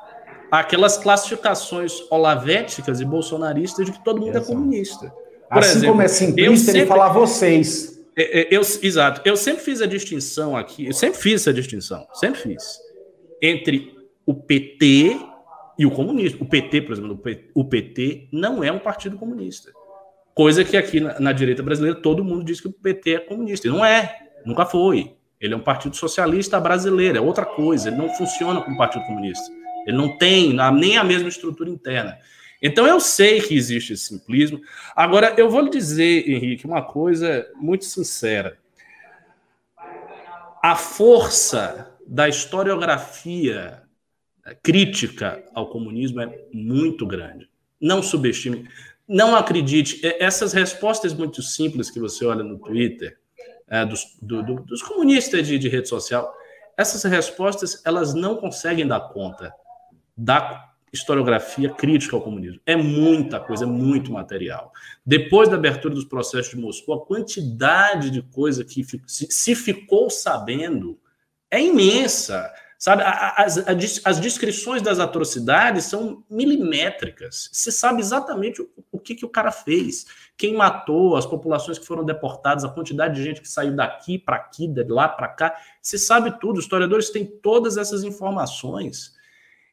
aquelas classificações olavéticas e bolsonaristas de que todo mundo é Exato. é comunista. Por assim exemplo, como é simplista, sempre... ele fala vocês. É, é, eu, exato. Eu sempre fiz a distinção aqui, eu sempre fiz essa distinção, sempre fiz, entre o PT e o comunismo. O PT, por exemplo, o PT não é um partido comunista. Coisa que aqui na, na, direita brasileira todo mundo diz que o PT é comunista. E não é, nunca foi. Ele é um partido socialista brasileiro, é outra coisa. Ele não funciona como partido comunista. Ele não tem nem a mesma estrutura interna. Então eu sei que existe esse simplismo. Agora, eu vou lhe dizer, Henrique, uma coisa muito sincera. A força da historiografia crítica ao comunismo é muito grande. Não subestime, não acredite. Essas respostas muito simples que você olha no Twitter, é, dos, do, do, dos comunistas de, de rede social, essas respostas elas não conseguem dar conta da historiografia crítica ao comunismo. É muita coisa, é muito material. Depois da abertura dos processos de Moscou, a quantidade de coisa que se ficou sabendo é imensa. Sabe, as, as, descrições das atrocidades são milimétricas. Se sabe exatamente o, o que, que o cara fez, quem matou, as populações que foram deportadas, a quantidade de gente que saiu daqui para aqui, de lá para cá. Se sabe tudo. Os historiadores têm todas essas informações.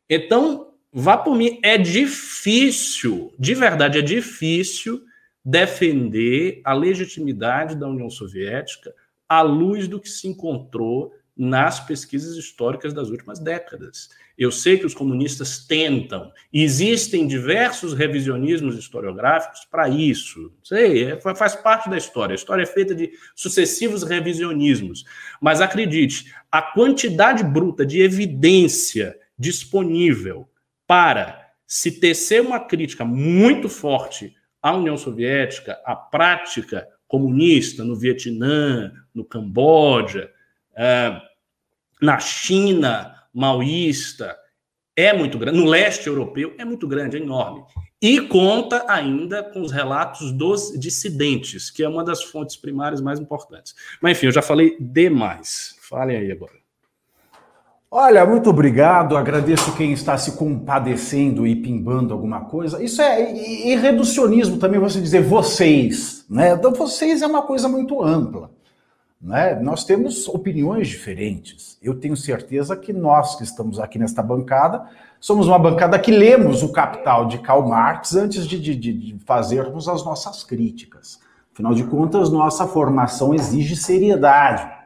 Então, vá por mim, é difícil, de verdade, é difícil defender a legitimidade da União Soviética à luz do que se encontrou nas pesquisas históricas das últimas décadas. Eu sei que os comunistas tentam, existem diversos revisionismos historiográficos para isso. Sei, é, faz parte da história. A história é feita de sucessivos revisionismos. Mas acredite, a quantidade bruta de evidência disponível para se tecer uma crítica muito forte à União Soviética, à prática comunista no Vietnã, no Camboja, é, na China maoísta, é muito grande, no leste europeu é muito grande, é enorme. E conta ainda com os relatos dos dissidentes, que é uma das fontes primárias mais importantes. Mas enfim, eu já falei demais. Falem aí agora. Olha, muito obrigado. Agradeço quem está se compadecendo e pimbando alguma coisa. Isso é irreducionismo também, você dizer vocês, né? Então, vocês é uma coisa muito ampla. Né? Nós temos opiniões diferentes. Eu tenho certeza que nós que estamos aqui nesta bancada somos uma bancada que lemos o Capital de Karl Marx antes de, de, de fazermos as nossas críticas. Afinal de contas, nossa formação exige seriedade.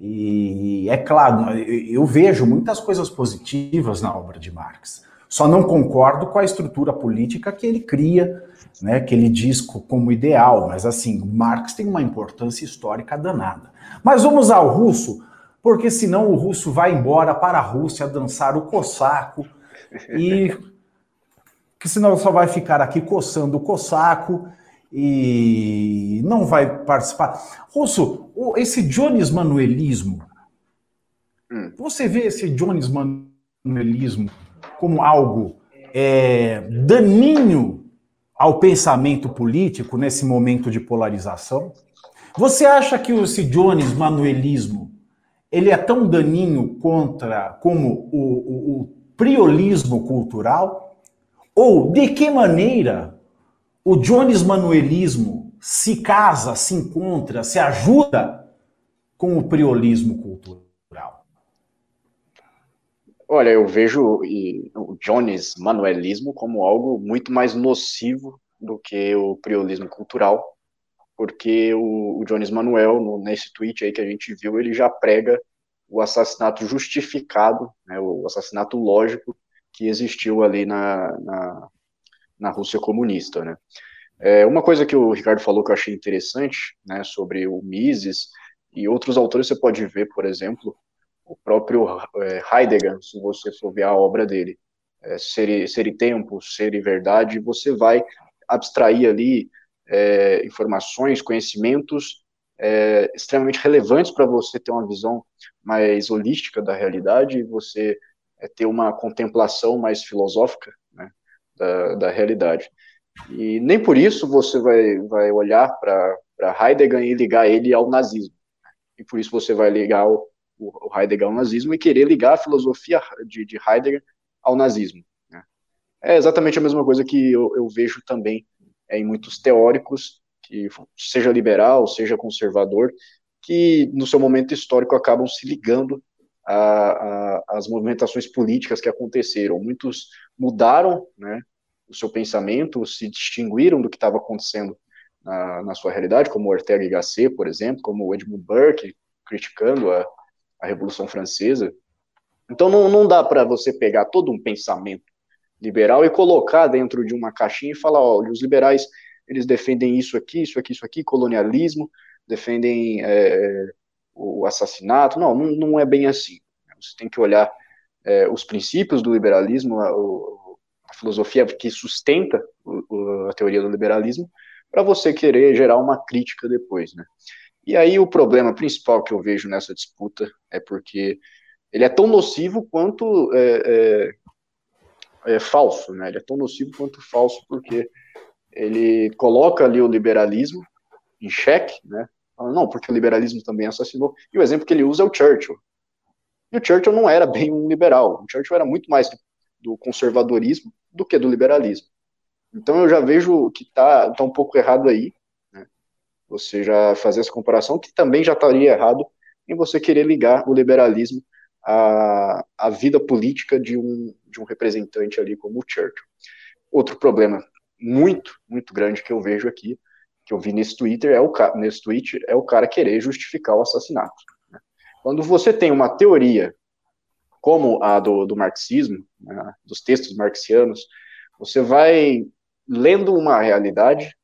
E é claro, eu vejo muitas coisas positivas na obra de Marx. Só não concordo com a estrutura política que ele cria, né, que ele diz como ideal, mas assim, Marx tem uma importância histórica danada. Mas vamos ao russo, porque senão o russo vai embora para a Rússia dançar o cossaco e que senão só vai ficar aqui coçando o cossaco e não vai participar. Russo, esse Jones Manuelismo, hum. você vê esse Jones Manuelismo como algo é, daninho ao pensamento político nesse momento de polarização? Você acha que esse Jones Manuelismo ele é tão daninho contra como o, o, o priolismo cultural? Ou de que maneira o Jones Manuelismo se casa, se encontra, se ajuda com o priolismo cultural? Olha, eu vejo o Jones Manuelismo como algo muito mais nocivo do que o priolismo cultural, porque o, Jones Manuel, nesse tweet aí que a gente viu, ele já prega o assassinato justificado, né, o assassinato lógico que existiu ali na, na, na Rússia comunista, né? É, uma coisa que o Ricardo falou que eu achei interessante, né, sobre o Mises e outros autores, você pode ver, por exemplo, o próprio é, Heidegger, se você for ver a obra dele, é, ser, ser Tempo, Ser e Verdade, você vai abstrair ali é, informações, conhecimentos é, extremamente relevantes para você ter uma visão mais holística da realidade e você é, ter uma contemplação mais filosófica da, da realidade. E nem por isso você vai, vai olhar para Heidegger e ligar ele ao nazismo. E por isso você vai ligar o, o Heidegger ao nazismo e querer ligar a filosofia de, de Heidegger ao nazismo. Né? É exatamente a mesma coisa que eu, eu vejo também é, em muitos teóricos, que seja liberal, seja conservador, que no seu momento histórico acabam se ligando às movimentações políticas que aconteceram. Muitos mudaram né, o seu pensamento, se distinguiram do que estava acontecendo na, na, sua realidade, como Ortega y Gasset, por exemplo, como Edmund Burke, criticando a, a Revolução Francesa. Então não, não dá para você pegar todo um pensamento liberal e colocar dentro de uma caixinha e falar, olha, os liberais eles defendem isso aqui, isso aqui, isso aqui, colonialismo, defendem é, o assassinato. Não, não, não, é bem assim. Você tem que olhar é, os princípios do liberalismo, a, a filosofia que sustenta o, a teoria do liberalismo, para você querer gerar uma crítica depois, né? E aí o problema principal que eu vejo nessa disputa é porque ele é tão nocivo quanto é, é, é falso, né? Ele é tão nocivo quanto falso porque ele coloca ali o liberalismo em xeque, né? Não, porque o liberalismo também assassinou. E o exemplo que ele usa é o Churchill. E o Churchill não era bem um liberal. O Churchill era muito mais do conservadorismo do que do liberalismo. Então eu já vejo que está tá um pouco errado aí, né? você já fazer essa comparação, que também já estaria errado em você querer ligar o liberalismo à, à vida política de um, de um representante ali como o Churchill. Outro problema muito, muito grande que eu vejo aqui, que eu vi nesse Twitter, é o, nesse tweet, é o cara querer justificar o assassinato. Né? Quando você tem uma teoria como a do, do marxismo, né, dos textos marxianos, você vai lendo uma realidade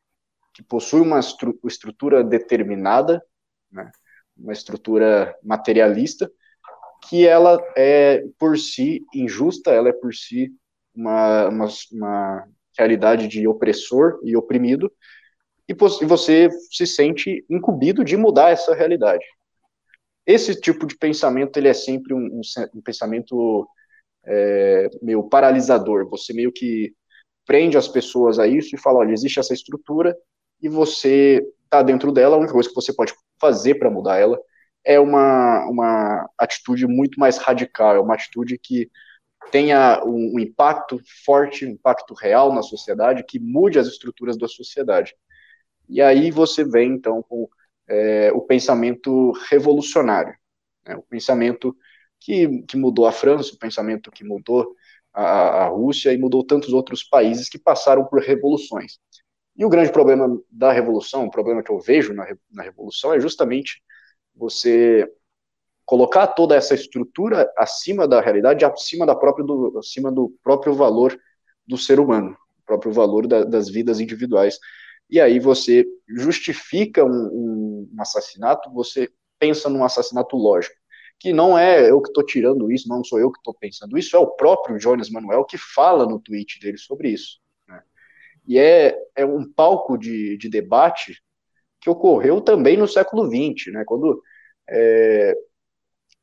que possui uma estru estrutura determinada, né, uma estrutura materialista, que ela é por si injusta, ela é por si uma, uma, uma realidade de opressor e oprimido, e você se sente incumbido de mudar essa realidade. Esse tipo de pensamento ele é sempre um, um, um pensamento é, meio paralisador. Você meio que prende as pessoas a isso e fala, olha, existe essa estrutura e você está dentro dela. A única coisa que você pode fazer para mudar ela é uma, uma atitude muito mais radical, é uma atitude que tenha um, um, impacto forte, um impacto real na sociedade, que mude as estruturas da sociedade. E aí você vem, então, com é, o pensamento revolucionário, né, o pensamento que, que mudou a França, o pensamento que mudou a, a Rússia e mudou tantos outros países que passaram por revoluções. E o grande problema da revolução, o problema que eu vejo na, na revolução, é justamente você colocar toda essa estrutura acima da realidade, acima, da própria do, acima do próprio valor do ser humano, próprio valor da, das vidas individuais. E aí você justifica um, um, um assassinato, você pensa num assassinato lógico, que não é eu que estou tirando isso, não sou eu que estou pensando isso, é o próprio Jonas Manuel que fala no tweet dele sobre isso. Né? E é, é um palco de, de debate que ocorreu também no século XX, né? quando é,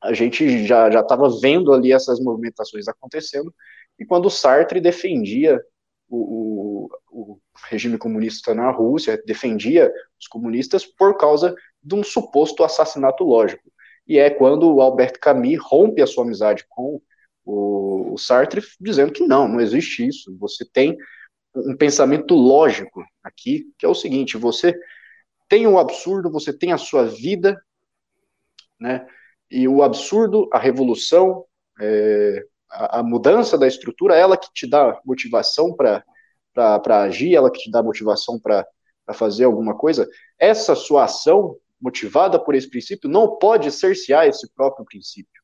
a gente já estava vendo ali essas movimentações acontecendo, e quando Sartre defendia o, o, o, regime comunista na Rússia, defendia os comunistas por causa de um suposto assassinato lógico. E é quando o Albert Camus rompe a sua amizade com o, o Sartre, dizendo que não, não existe isso. Você tem um pensamento lógico aqui, que é o seguinte: você tem o absurdo, você tem a sua vida, né? E o absurdo, a revolução, é, a, a, mudança da estrutura, ela que te dá motivação para agir, ela que te dá motivação para fazer alguma coisa. Essa sua ação, motivada por esse princípio, não pode cercear esse próprio princípio.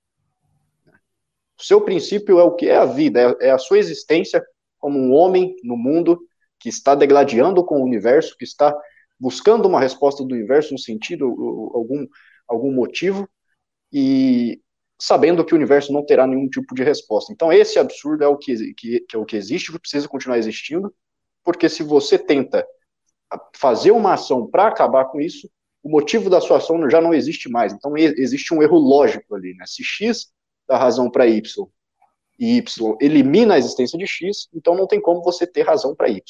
O seu princípio é o que é a vida, é, é a sua existência como um homem no mundo que está degladiando com o universo, que está buscando uma resposta do universo, um sentido, algum, algum motivo, e sabendo que o universo não terá nenhum tipo de resposta. Então, esse absurdo é o que, que, que é o que existe, que precisa continuar existindo, porque se você tenta fazer uma ação para acabar com isso, o motivo da sua ação já não existe mais. Então, existe um erro lógico ali. Né? Se x dá razão para y e y elimina a existência de x, então não tem como você ter razão para y.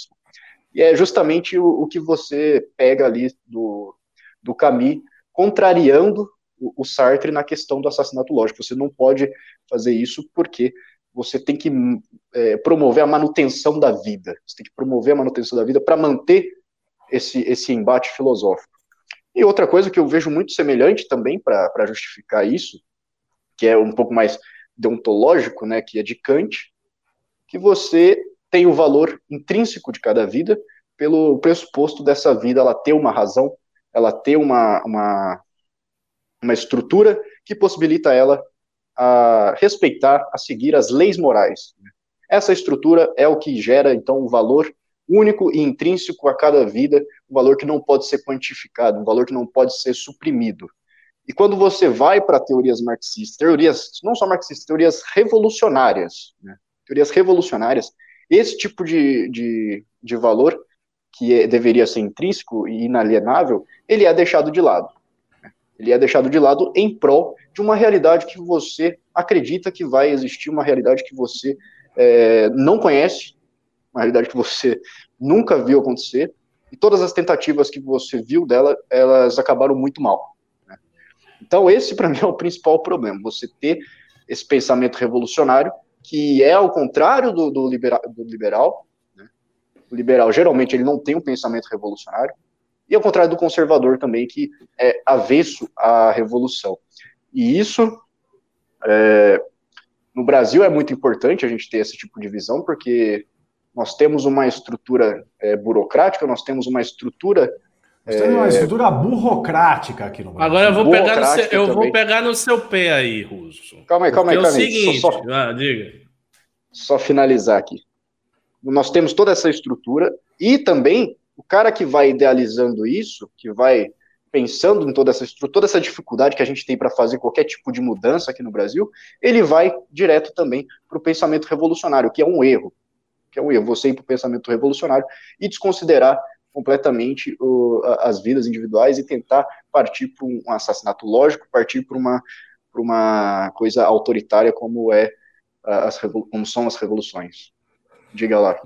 E é justamente o, o, que você pega ali do, do Camus, contrariando o, Sartre na questão do assassinato lógico. Você não pode fazer isso porque você tem que é, promover a manutenção da vida. Você tem que promover a manutenção da vida para manter esse, esse embate filosófico. E outra coisa que eu vejo muito semelhante também para justificar isso, que é um pouco mais deontológico, né, que é de Kant, que você tem o valor intrínseco de cada vida, pelo pressuposto dessa vida ela ter uma razão, ela ter uma, uma, uma estrutura que possibilita ela a respeitar, a seguir as leis morais. Essa estrutura é o que gera, então, o valor único e intrínseco a cada vida, um valor que não pode ser quantificado, um valor que não pode ser suprimido. E quando você vai para teorias marxistas, teorias, não só marxistas, teorias revolucionárias, né? teorias revolucionárias, esse tipo de, de, de valor, que é, deveria ser intrínseco e inalienável, ele é deixado de lado. Né? Ele é deixado de lado em prol de uma realidade que você acredita que vai existir, uma realidade que você é, não conhece, uma realidade que você nunca viu acontecer, e todas as tentativas que você viu dela, elas acabaram muito mal. Então, esse para mim é o principal problema, você ter esse pensamento revolucionário, que é ao contrário do, do, libera, do liberal. Né? O liberal, geralmente, ele não tem um pensamento revolucionário, e ao contrário do conservador também, que é avesso à revolução. E isso, é, no Brasil, é muito importante a gente ter esse tipo de visão, porque nós temos uma estrutura é, burocrática, nós temos uma estrutura nós temos uma estrutura burocrática aqui no Brasil. Agora eu vou, pegar no, seu, eu vou pegar no seu pé aí, Russo. Calma aí, calma aí, calma aí. É o seguinte, só, só, ah, diga. Só finalizar aqui. Nós temos toda essa estrutura e também o cara que vai idealizando isso, que vai pensando em toda essa toda essa dificuldade que a gente tem para fazer qualquer tipo de mudança aqui no Brasil, ele vai direto também para o pensamento revolucionário, que é um erro. Que é um erro, você ir para o pensamento revolucionário e desconsiderar completamente as vidas individuais e tentar partir para um assassinato lógico, partir para uma, uma coisa autoritária como é as como são as revoluções. Diga lá.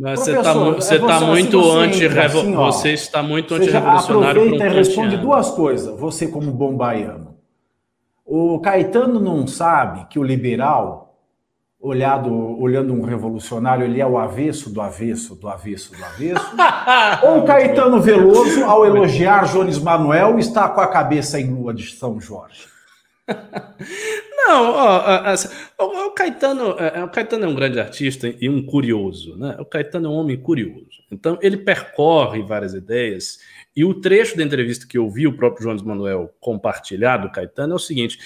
Você está você é tá muito assim, anti assim, você está muito anti-revolucionário. Aproveita e responde duas coisas. Você como bom baiano. O Caetano não sabe que o liberal olhado, olhando um revolucionário, ele é o avesso do avesso, do avesso, do avesso. Ou Caetano Veloso, ao elogiar Jones Manuel, está com a cabeça em lua de São Jorge. Não, ó, ó, o, Caetano, é, é, o Caetano é um grande artista e um curioso, né? O Caetano é um homem curioso. Então, ele percorre várias ideias. E o trecho da entrevista que eu vi o próprio Jones Manuel compartilhar do Caetano é o seguinte: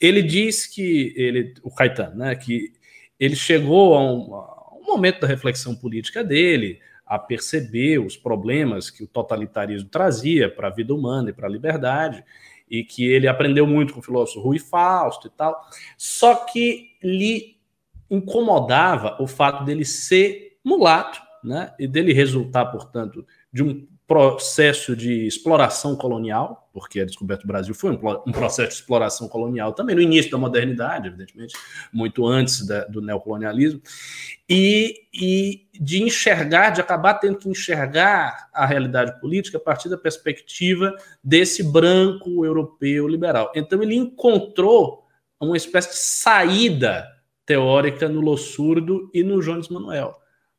ele diz que ele, o Caetano, né, que ele chegou a um, a um momento da reflexão política dele, a perceber os problemas que o totalitarismo trazia para a vida humana e para a liberdade, e que ele aprendeu muito com o filósofo Rui Fausto e tal. Só que lhe incomodava o fato dele ser mulato, né? E dele resultar, portanto, de um processo de exploração colonial, porque a descoberta do Brasil foi um, processo de exploração colonial também, no início da modernidade, evidentemente, muito antes da, do neocolonialismo, e, e de enxergar, de acabar tendo que enxergar a realidade política a partir da perspectiva desse branco europeu liberal. Então ele encontrou uma espécie de saída teórica no Lossurdo e no Jones Manuel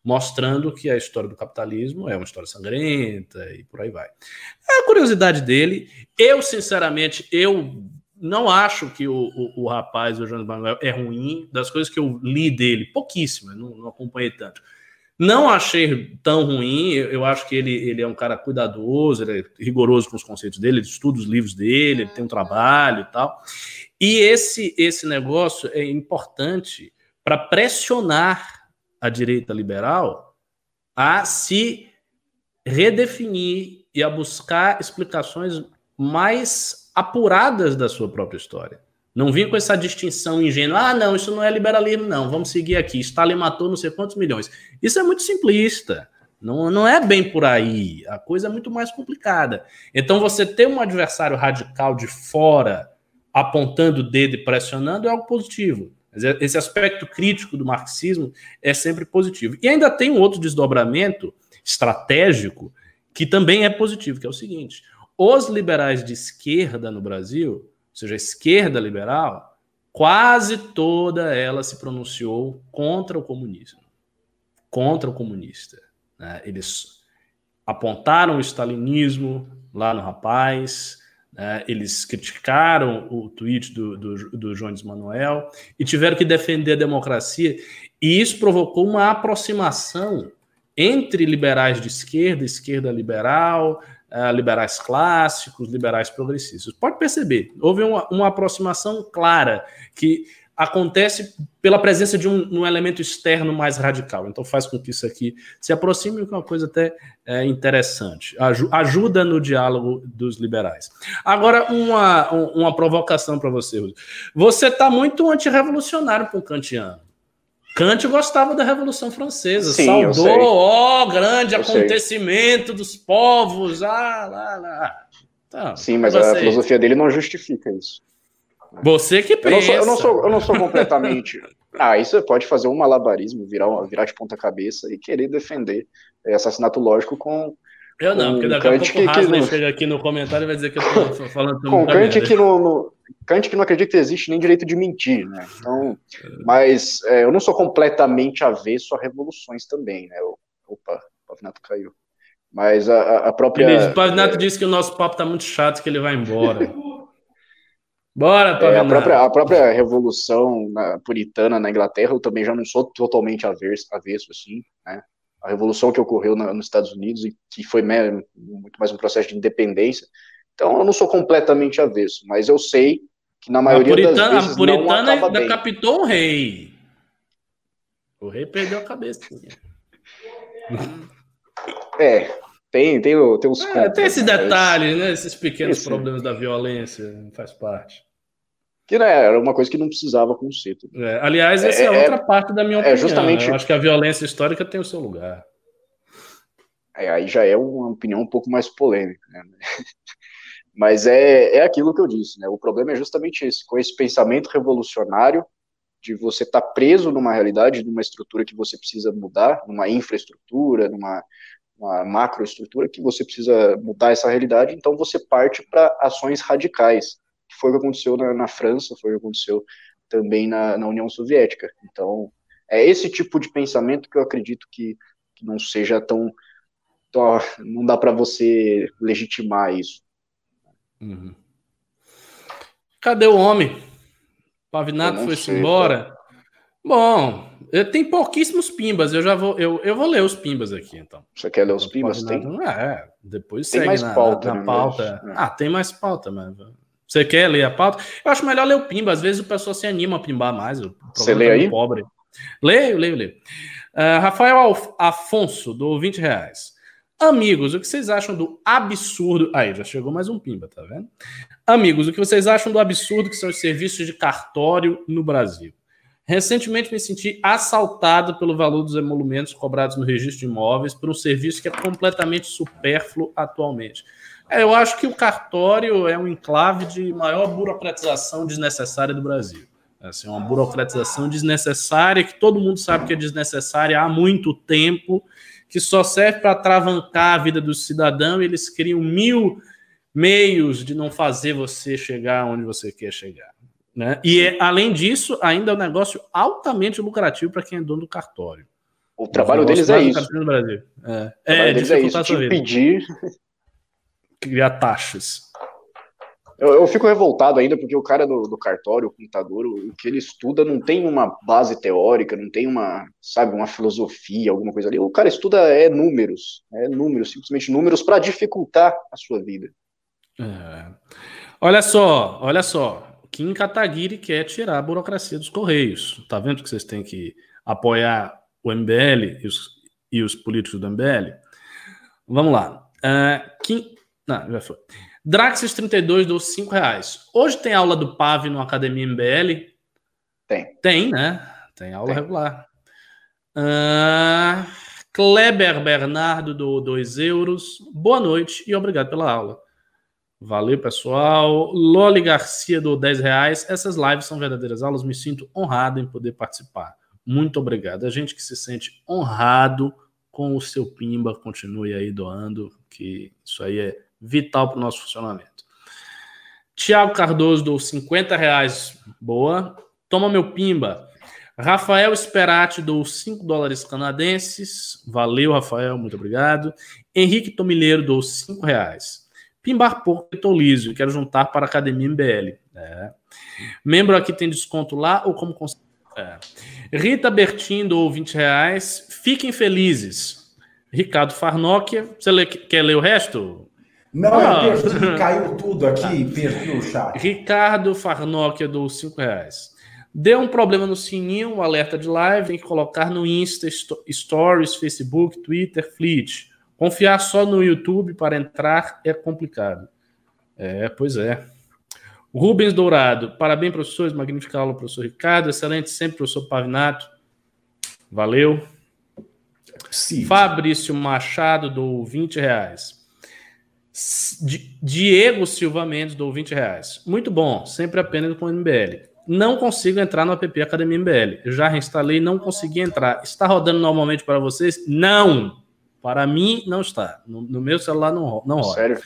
mostrando que a história do capitalismo é uma história sangrenta e por aí vai. É a curiosidade dele. Eu, sinceramente, eu não acho que o, o, o rapaz, o Jones Manuel, é ruim. Das coisas que eu li dele, pouquíssimas, não, não acompanhei tanto. Não achei tão ruim, eu acho que ele, ele é um cara cuidadoso, ele é rigoroso com os conceitos dele, ele estuda os livros dele, ele tem um trabalho e tal. E esse, esse negócio é importante para pressionar a direita liberal a se redefinir e a buscar explicações mais apuradas da sua própria história. Não vinha com essa distinção ingênua. Ah, não, isso não é liberalismo, não. Vamos seguir aqui. Stalin matou não sei quantos milhões. Isso é muito simplista. Não, não é bem por aí. A coisa é muito mais complicada. Então, você ter um adversário radical de fora apontando o dedo e pressionando é algo positivo. Esse aspecto crítico do marxismo é sempre positivo. E ainda tem um outro desdobramento estratégico que também é positivo, que é o seguinte: os liberais de esquerda no Brasil, ou seja, a esquerda liberal, quase toda ela se pronunciou contra o comunismo, contra o comunista. Né? Eles apontaram o stalinismo lá no rapaz, é, eles criticaram o tweet do, do, do Jones Manuel e tiveram que defender a democracia. E isso provocou uma aproximação entre liberais de esquerda, esquerda liberal, uh, liberais clássicos, liberais progressistas. Pode perceber, houve uma, uma aproximação clara que acontece pela presença de um, um, elemento externo mais radical. Então faz com que isso aqui se aproxime, que é uma coisa até é, interessante. ajuda no diálogo dos liberais. Agora, uma, uma provocação para você, Você está muito antirrevolucionário com o kantiano. Kant gostava da Revolução Francesa, Sim, saudou, ó, oh, grande eu acontecimento sei. dos povos, ah, lá, lá. Então, Sim, mas a filosofia dele não justifica isso. Você que pensa. Eu não sou, eu não sou, eu não sou completamente. ah, isso pode fazer um malabarismo, virar, virar de ponta cabeça e querer defender assassinato lógico com. Eu não, porque daqui a pouco o Hasley chega aqui no comentário e vai dizer que eu tô falando Com Kant que no, no, Kant que não acredita que existe nem direito de mentir, né? Então, mas é, eu não sou completamente avesso a revoluções também, né? Eu, opa, o Pavinato caiu. Mas a, a própria. Ele, o Pavinato é... disse que o nosso papo tá muito chato, que ele vai embora. Bora, Pavinato. É, a, própria, a própria revolução na, puritana na Inglaterra, eu também já não sou totalmente avesso, avesso assim, né? A revolução que ocorreu na, nos Estados Unidos e que foi muito mais um processo de independência. Então, eu não sou completamente avesso, mas eu sei que na maioria puritana, das vezes a puritana não decapitou o rei. O rei perdeu a cabeça. é, tem, tem, tem uns. É, tem esses né, detalhes, né? Esses pequenos Esse... problemas da violência, faz parte. Que né, era uma coisa que não precisava conceito. É, aliás, essa é, é, é outra parte da minha é opinião. É justamente... Eu acho que a violência histórica tem o seu lugar. É, aí já é uma opinião um pouco mais polêmica. Né? Mas é, é aquilo que eu disse, né? O problema é justamente esse, com esse pensamento revolucionário de você estar tá preso numa realidade, numa estrutura que você precisa mudar, numa infraestrutura, numa uma macroestrutura que você precisa mudar essa realidade, então você parte para ações radicais, que foi o que aconteceu na, na França, foi o que aconteceu também na, na, União Soviética. Então, é esse tipo de pensamento que eu acredito que, que não seja tão, tão não dá para você legitimar isso. Uhum. Cadê o homem? Pavinato foi-se embora. Bom, tem pouquíssimos pimbas. Eu já vou, eu, eu vou ler os pimbas aqui, então. Você quer ler os pimbas? Tem. É, depois tem segue mais na, pauta, na, na pauta. É. Ah, tem mais pauta, mas você quer ler a pauta? Eu acho melhor ler o pimba. Às vezes o pessoal se anima a pimbar mais. Você lê tá aí? Pobre. Leio, leio, leio. Uh, Rafael Afonso, do 20 reais. Amigos, o que vocês acham do absurdo. Aí, já chegou mais um pimba, tá vendo? Amigos, o que vocês acham do absurdo que são os serviços de cartório no Brasil? Recentemente me senti assaltado pelo valor dos emolumentos cobrados no registro de imóveis por um serviço que é completamente supérfluo atualmente. É, eu acho que o cartório é um enclave de maior burocratização desnecessária do Brasil. Assim, uma burocratização desnecessária que todo mundo sabe que é desnecessária há muito tempo que só serve para travancar a vida do cidadão, e eles criam mil meios de não fazer você chegar onde você quer chegar. Né? E, é, além disso, ainda é um negócio altamente lucrativo para quem é dono do cartório. O trabalho deles é isso. No Brasil. É, é, deles é isso, te pedir... Criar taxas. Eu, eu, fico revoltado ainda porque o cara do, do cartório, o computador, o, o, que ele estuda não tem uma base teórica, não tem uma, sabe, uma filosofia, alguma coisa ali. O cara estuda é números, é números, simplesmente números para dificultar a sua vida. É. Olha só, olha só. Kim Kataguiri quer tirar a burocracia dos Correios. Tá vendo que vocês têm que apoiar o MBL e os, e os políticos do MBL? Vamos lá. Uh, Kim... Não, já foi. Draxis32 deu 5 reais. Hoje tem aula do PAV no Academia MBL? Tem. Tem, né? Tem aula tem. regular. Uh, Kleber Bernardo do 2 euros. Boa noite e obrigado pela aula. Valeu, pessoal. Loli Garcia do 10 reais. Essas lives são verdadeiras aulas. Me sinto honrado em poder participar. Muito obrigado. A gente que se sente honrado com o seu Pimba, continue aí doando, que isso aí é vital para o nosso funcionamento. Tiago Cardoso do 50 reais, boa. Toma meu pimba. Rafael Esperati do 5 dólares canadenses. Valeu, Rafael, muito obrigado. Henrique Tomilheiro do 5 reais. Pimbar Porco e Tolísio, quero juntar para a Academia MBL. É. Membro aqui tem desconto lá ou como É. Rita Bertin do 20 reais. Fiquem felizes. Ricardo Farnock. Você quer ler o resto? Não, ah. eu perdi, caiu tudo aqui, perdi o chat. Ricardo Farnock do 5 reais. Deu um problema no sininho, um alerta de live, tem que colocar no Insta, Stories, Facebook, Twitter, Fleet. Confiar só no YouTube para entrar é complicado. É, pois é. Rubens Dourado, parabéns, professores, magnífica aula, professor Ricardo, excelente sempre, professor Pavinato. Valeu. Sim. Fabrício Machado, do 20 reais. Diego Silva Mendes, do 20 reais. Muito bom, sempre apenas com o MBL. Não consigo entrar no app Academia MBL. Eu já reinstalei, não consegui entrar. Está rodando normalmente para vocês? Não. Para mim, não está. No, no meu celular não, não roda. Sério?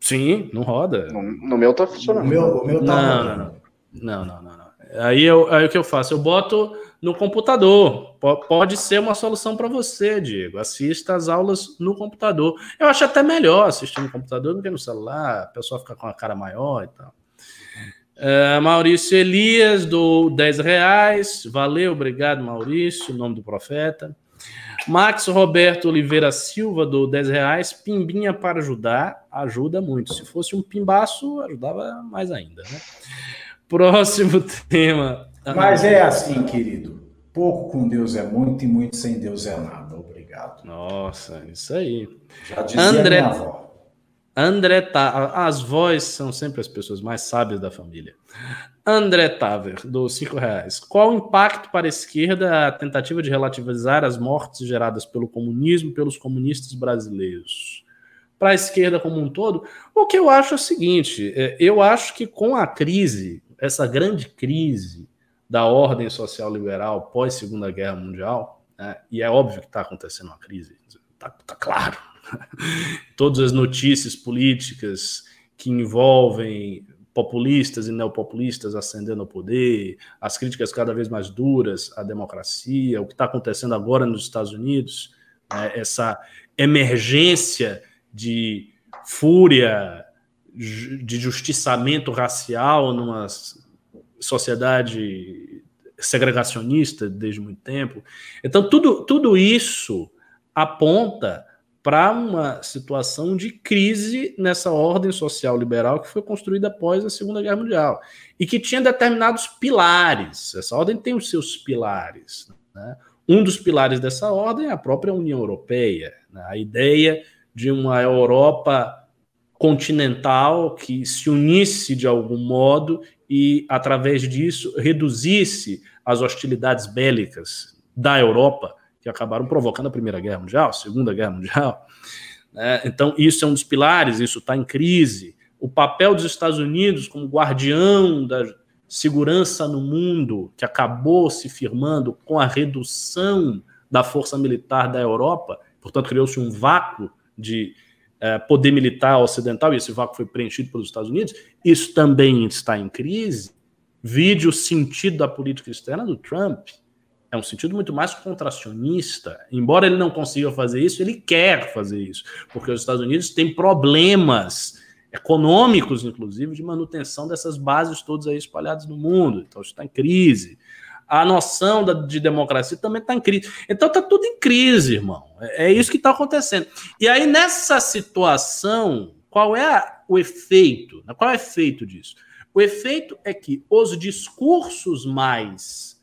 Sim, não roda. No, no meu tá funcionando. O meu, o meu tá não, não, não, não, não, não, não. Aí, eu, aí o que eu faço? Eu boto no computador. Pode ser uma solução para você, Diego. Assista as aulas no computador. Eu acho até melhor assistir no computador do que no celular. A pessoa fica com a cara maior e tal. Uh, Maurício Elias, do 10 reais. Valeu, obrigado, Maurício, nome do profeta. Max Roberto Oliveira Silva, do 10 reais. Pimbinha para ajudar, ajuda muito. Se fosse um pimbaço, ajudava mais ainda. Né? Próximo tema. Mas é assim, querido. Pouco com Deus é muito e muito sem Deus é nada. Obrigado. Nossa, isso aí. Já dizia André... minha avó. André Taver, as vozes são sempre as pessoas mais sábias da família. André Taver, dos cinco reais. Qual o impacto para a esquerda a tentativa de relativizar as mortes geradas pelo comunismo pelos comunistas brasileiros? Para a esquerda como um todo, o que eu acho é o seguinte: é, eu acho que com a crise, essa grande crise da ordem social liberal pós Segunda Guerra Mundial, né, e é óbvio que está acontecendo uma crise, está tá claro, todas as notícias políticas que envolvem populistas e neopopulistas ascendendo ao poder, as críticas cada vez mais duras à democracia, o que está acontecendo agora nos Estados Unidos, né, essa emergência de fúria, de justiçamento racial numa sociedade segregacionista desde muito tempo. Então, tudo, tudo isso aponta para uma situação de crise nessa ordem social liberal que foi construída após a Segunda Guerra Mundial e que tinha determinados pilares. Essa ordem tem os seus pilares. Né? Um dos pilares dessa ordem é a própria União Europeia, né? a ideia de uma Europa continental que se unisse de algum modo e, através disso, reduzisse as hostilidades bélicas da Europa que acabaram provocando a Primeira Guerra Mundial, a Segunda Guerra Mundial. Né? Então, isso é um dos pilares, isso está em crise. O papel dos Estados Unidos como guardião da segurança no mundo, que acabou se firmando com a redução da força militar da Europa, portanto, criou-se um vácuo de poder militar ocidental, e esse vácuo foi preenchido pelos Estados Unidos. Isso também está em crise. Vide o sentido da política externa do Trump é um sentido muito mais contracionista. Embora ele não consiga fazer isso, ele quer fazer isso, porque os Estados Unidos têm problemas econômicos, inclusive, de manutenção dessas bases todas aí espalhadas no mundo. Então, isso está em crise. A noção da, de democracia também está em crise. Então, está tudo em crise, irmão. É, é isso que está acontecendo. E aí, nessa situação, qual é a, o efeito? Qual é o efeito disso? O efeito é que os discursos mais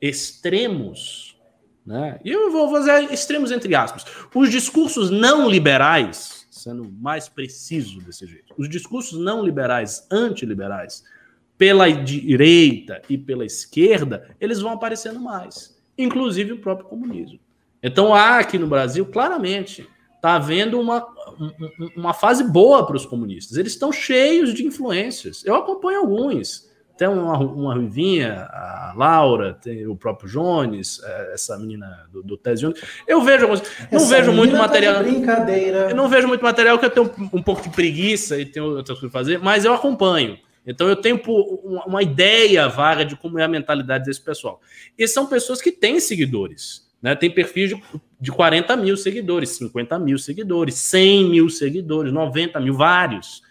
extremos, né? e eu vou fazer extremos entre aspas, os discursos não liberais, sendo mais preciso desse jeito, os discursos não liberais, antiliberais, pela direita e pela esquerda, eles vão aparecendo mais, inclusive o próprio comunismo. Então há aqui no Brasil, claramente, está havendo uma, uma fase boa para os comunistas. Eles estão cheios de influências. Eu acompanho alguns tem uma, uma Ruivinha, a Laura, tem o próprio Jones, é, essa menina do, do Tese Jones. Eu vejo alguns, não vejo muito tá material. Tá brincadeira. Eu não vejo muito material que eu tenho um, um pouco de preguiça e tenho outras coisas para fazer, mas eu acompanho. Então eu tenho uma ideia vaga de como é a mentalidade desse pessoal. E são pessoas que têm seguidores. Né? Tem perfis de, de 40 mil seguidores, 50 mil seguidores, 100 mil seguidores, 90 mil, vários.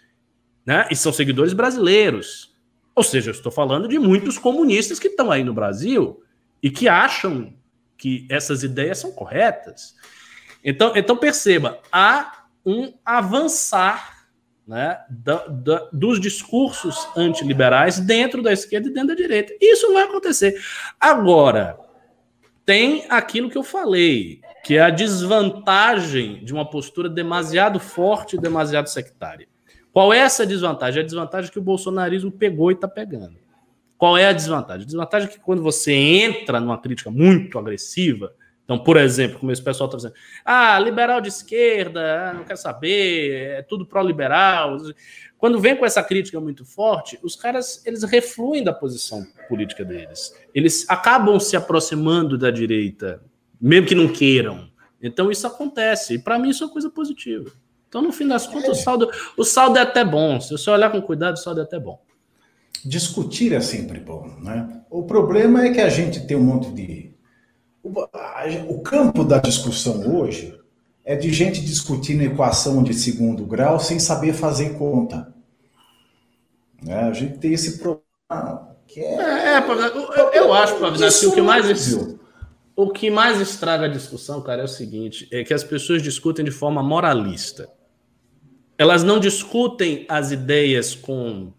Né? E são seguidores brasileiros. Ou seja, eu estou falando de muitos comunistas que estão aí no Brasil e que acham que essas ideias são corretas. Então, então perceba, há um avançar né, da, da, dos discursos antiliberais dentro da esquerda e dentro da direita. Isso vai acontecer. Agora, tem aquilo que eu falei, que é a desvantagem de uma postura demasiado forte e demasiado sectária. Qual é essa desvantagem? É a desvantagem que o bolsonarismo pegou e está pegando. Qual é a desvantagem? A desvantagem é que quando você entra numa crítica muito agressiva, então, por exemplo, como esse pessoal está dizendo, ah, liberal de esquerda, ah, não quer saber, é tudo pró-liberal. Quando vem com essa crítica muito forte, os caras eles refluem da posição política deles. Eles acabam se aproximando da direita, mesmo que não queiram. Então isso acontece. E para mim isso é coisa positiva. Então, no fim das contas, o saldo, o saldo é até bom. Se você olhar com cuidado, o saldo é até bom. Discutir é sempre bom, né? O problema é que a gente tem um monte de. O, a, o campo da discussão hoje é de gente discutindo equação de segundo grau sem saber fazer conta. Né? A gente tem esse problema. Que é, é, é eu, eu acho, Pavinato, o que mais. O que mais estraga a discussão, cara, é o seguinte: é que as pessoas discutem de forma moralista. Elas não discutem as ideias com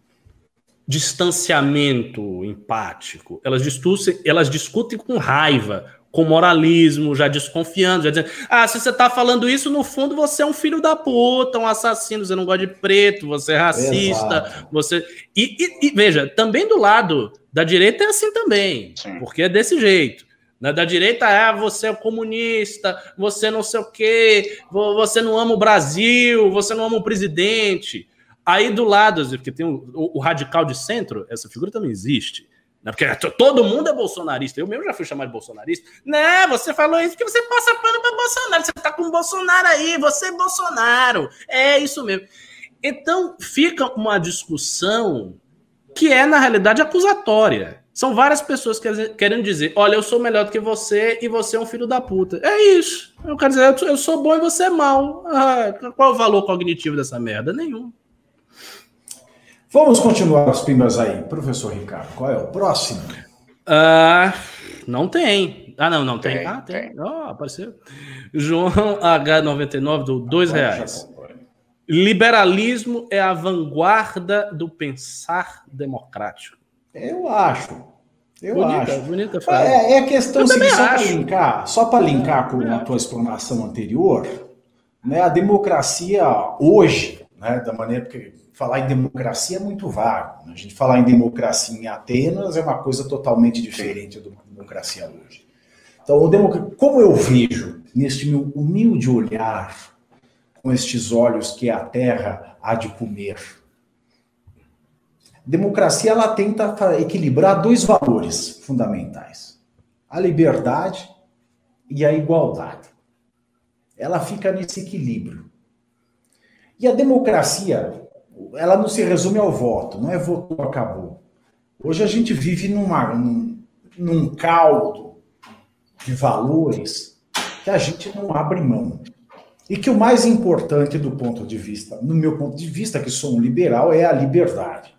distanciamento empático. Elas discutem, elas discutem com raiva, com moralismo, já desconfiando, já dizendo: ah, se você está falando isso, no fundo você é um filho da puta, um assassino, você não gosta de preto, você é racista, Exato. você. E, e, e, veja, também do lado da direita é assim também, Sim. porque é desse jeito. Na da direita é ah, você é comunista, você não sei o quê, você não ama o Brasil, você não ama o presidente. Aí do lado, porque tem o, o, o radical de centro, essa figura também existe. Né? Porque todo mundo é bolsonarista. Eu mesmo já fui chamado de bolsonarista. Não, você falou isso porque você passa pano para Bolsonaro. Você tá com o Bolsonaro aí, você é Bolsonaro. É isso mesmo. Então fica uma discussão que é, na realidade, acusatória. São várias pessoas que querendo dizer: olha, eu sou melhor do que você e você é um filho da puta. É isso. Eu quero dizer, eu sou bom e você é mal. Ah, qual o valor cognitivo dessa merda? Nenhum. Vamos continuar as pimbas aí. Professor Ricardo, qual é o próximo? Uh, não tem. Ah, não, não tem. tem ah, tem. tem. Oh, apareceu. João H99 do dois reais. Liberalismo é a vanguarda do pensar democrático. Eu acho. Eu bonita, acho. Bonita frase. É, é questão seguinte, só para linkar, só para linkar com a tua explanação anterior, né, a democracia hoje, né, da maneira que falar em democracia é muito vago. Né? A gente falar em democracia em Atenas é uma coisa totalmente diferente da democracia hoje. Então, como eu vejo neste meu humilde olhar, com estes olhos que a terra há de comer, democracia ela tenta equilibrar dois valores fundamentais: a liberdade e a igualdade. Ela fica nesse equilíbrio. E a democracia, ela não se resume ao voto, não é voto acabou. Hoje a gente vive numa, num, num caldo de valores que a gente não abre mão. E que o mais importante do ponto de vista, no meu ponto de vista, que sou um liberal, é a liberdade.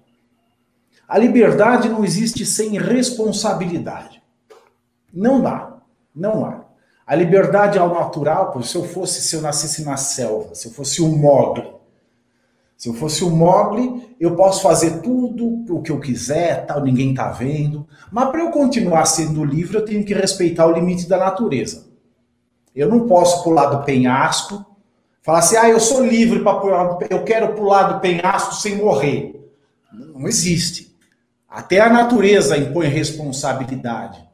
A liberdade não existe sem responsabilidade. Não dá. Não há. A liberdade ao natural, se eu fosse, se eu nascesse na selva, se eu fosse um mogli, se eu fosse um mogli, eu posso fazer tudo o que eu quiser, tal, ninguém tá vendo. Mas para eu continuar sendo livre, eu tenho que respeitar o limite da natureza. Eu não posso pular do penhasco, falar assim, ah, eu sou livre para pular, eu quero pular do penhasco sem morrer. Não existe. Até a natureza impõe responsabilidade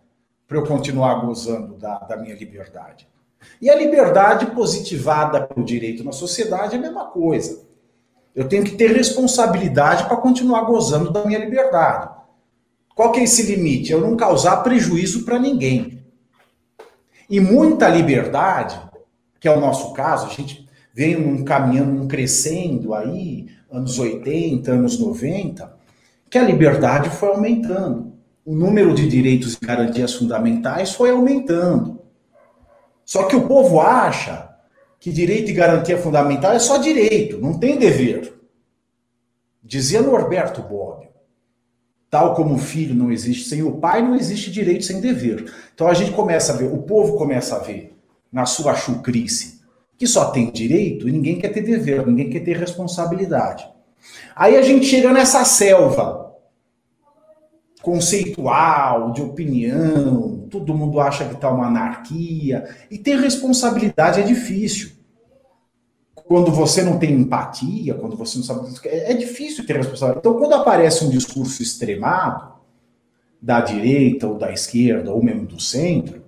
para eu continuar gozando da, da minha liberdade. E a liberdade positivada pelo direito na sociedade é a mesma coisa. Eu tenho que ter responsabilidade para continuar gozando da minha liberdade. Qual que é esse limite? Eu não causar prejuízo para ninguém. E muita liberdade, que é o nosso caso, a gente vem caminhando, um crescendo aí, anos 80, anos 90, que a liberdade foi aumentando. O número de direitos e garantias fundamentais foi aumentando. Só que o povo acha que direito e garantia fundamental é só direito, não tem dever. Dizia Norberto Bobbio. Tal como o filho não existe sem o pai, não existe direito sem dever. Então a gente começa a ver, o povo começa a ver na sua chucrice que só tem direito e ninguém quer ter dever, ninguém quer ter responsabilidade. Aí a gente chega nessa selva conceitual, de opinião, todo mundo acha que está uma anarquia, e ter responsabilidade é difícil. Quando você não tem empatia, quando você não sabe. É, difícil ter responsabilidade. Então, quando aparece um discurso extremado, da direita ou da esquerda, ou mesmo do centro,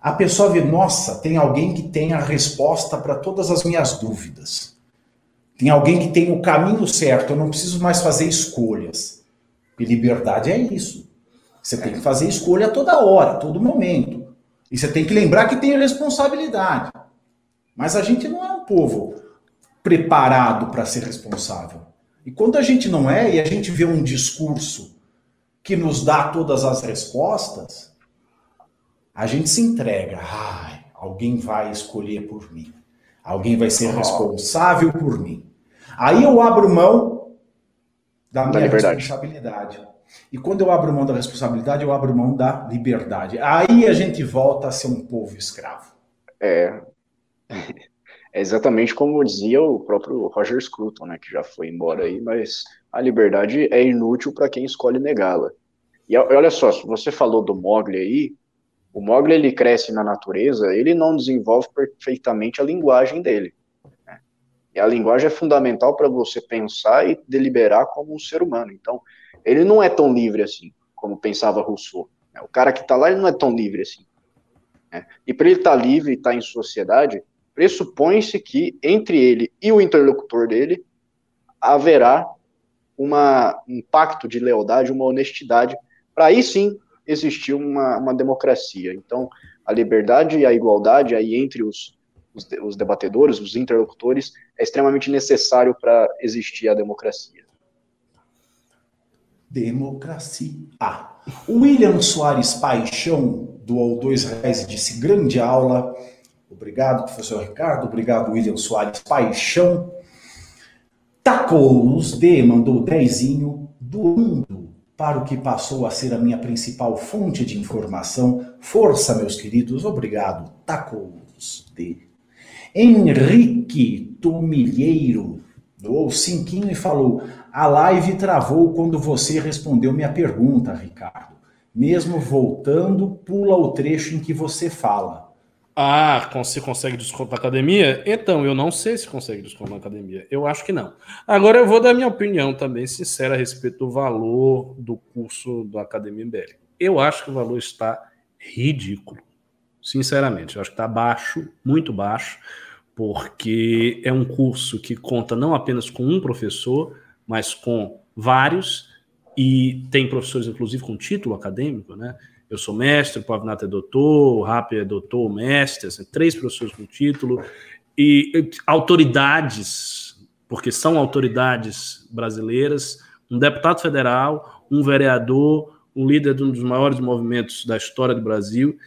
a pessoa vê, nossa, tem alguém que tem a resposta para todas as minhas dúvidas. Tem alguém que tem o caminho certo, eu não preciso mais fazer escolhas. E liberdade é isso. Você tem que fazer escolha toda hora, todo momento. E você tem que lembrar que tem responsabilidade. Mas a gente não é um povo preparado para ser responsável. E quando a gente não é, e a gente vê um discurso que nos dá todas as respostas, a gente se entrega. Ai, alguém vai escolher por mim. Alguém vai ser responsável por mim. Aí eu abro mão da minha liberdade. responsabilidade. E quando eu abro mão da responsabilidade, eu abro mão da liberdade. Aí a gente volta a ser um povo escravo. É. É exatamente como dizia o próprio Roger Scruton, né, que já foi embora aí, mas a liberdade é inútil para quem escolhe negá-la. E olha só, você falou do Mogli aí, o Mogli ele cresce na natureza, ele não desenvolve perfeitamente a linguagem dele. Né? E a linguagem é fundamental para você pensar e deliberar como um ser humano. Então, ele não é tão livre assim, como pensava Rousseau. Né? O cara que está lá, ele não é tão livre assim. Né? E para ele estar tá livre e estar tá em sociedade, pressupõe-se que entre ele e o interlocutor dele haverá uma, um pacto de lealdade, uma honestidade, para aí sim existir uma, uma democracia. Então, a liberdade e a igualdade aí entre os, os, os debatedores, os interlocutores, é extremamente necessário para existir a democracia. Democracia. Ah, William Soares Paixão doou dois reais e disse grande aula. Obrigado, professor Ricardo. Obrigado, William Soares Paixão. Tacous D mandou dezinho doando para o que passou a ser a minha principal fonte de informação. Força, meus queridos, obrigado. Tacos de Henrique Tomilheiro doou cinquinho e falou: A live travou quando você respondeu minha pergunta, Ricardo. Mesmo voltando, pula o trecho em que você fala. Ah, se consegue desconto na academia? Então, eu não sei se consegue desconto na academia. Eu acho que não. Agora eu vou dar minha opinião também sincera a respeito do valor do curso da Academia MBL. Eu acho que o valor está ridículo. Sinceramente, eu acho que está baixo, muito baixo, porque é um curso que conta não apenas com um professor, mas com vários, e tem professores, inclusive, com título acadêmico, né? Eu sou mestre, o Pavinato é doutor, o Rap é doutor, mestre, assim, três professores com título, e, e autoridades, porque são autoridades brasileiras, um deputado federal, um vereador, um líder de um dos maiores movimentos da história do Brasil,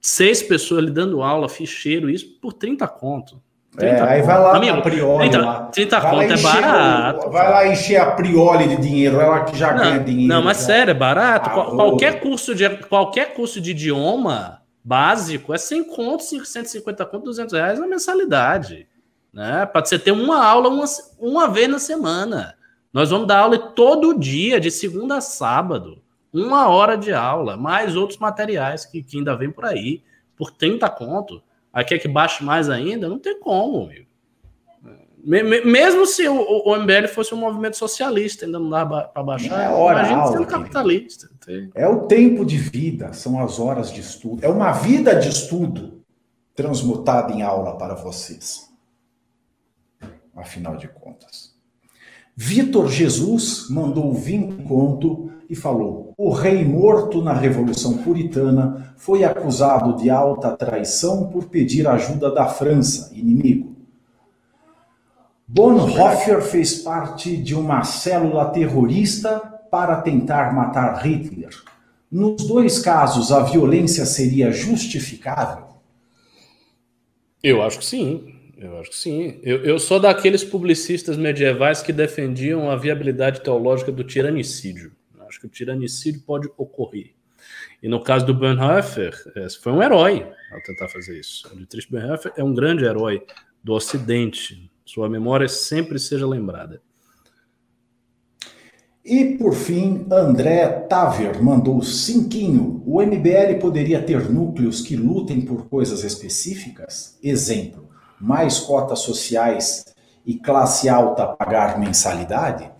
seis pessoas lhe dando aula, ficheiro, isso por 30 conto. É, aí vai lá Amigo, a Prioli 30, lá. 30 conto é barato. O, vai lá encher a Prioli de dinheiro, ela que já não, ganha dinheiro. Não, mas já. sério, é barato. Ah, qualquer, curso de, qualquer curso de idioma básico é 100 conto, 150 conto, 200 reais na mensalidade. Né? Para você ter uma aula uma, uma vez na semana. Nós vamos dar aula todo dia, de segunda a sábado. Uma hora de aula, mais outros materiais que, que ainda vem por aí, por 30 conto. Aí quer que baixe mais ainda? Não tem como, amigo. Mesmo se o, o MBL fosse um movimento socialista, ainda não dá para baixar. É hora imagina aula, sendo capitalista. É o tempo de vida, são as horas de estudo. É uma vida de estudo transmutada em aula para vocês. Afinal de contas. Vitor Jesus mandou 20 conto e falou: O rei morto na Revolução Puritana foi acusado de alta traição por pedir ajuda da França, inimigo. Bonhoeffer fez parte de uma célula terrorista para tentar matar Hitler. Nos dois casos, a violência seria justificável? Eu acho que sim. Eu acho que sim. Eu, eu sou daqueles publicistas medievais que defendiam a viabilidade teológica do tiranicídio. Que o tiranicídio pode ocorrer. E no caso do Bonhoeffer, foi um herói ao tentar fazer isso. O Dietrich Bonhoeffer é um grande herói do Ocidente. Sua memória sempre seja lembrada. E por fim, André Taver mandou cinquinho. O MBL poderia ter núcleos que lutem por coisas específicas? Exemplo, mais cotas sociais e classe alta pagar mensalidade?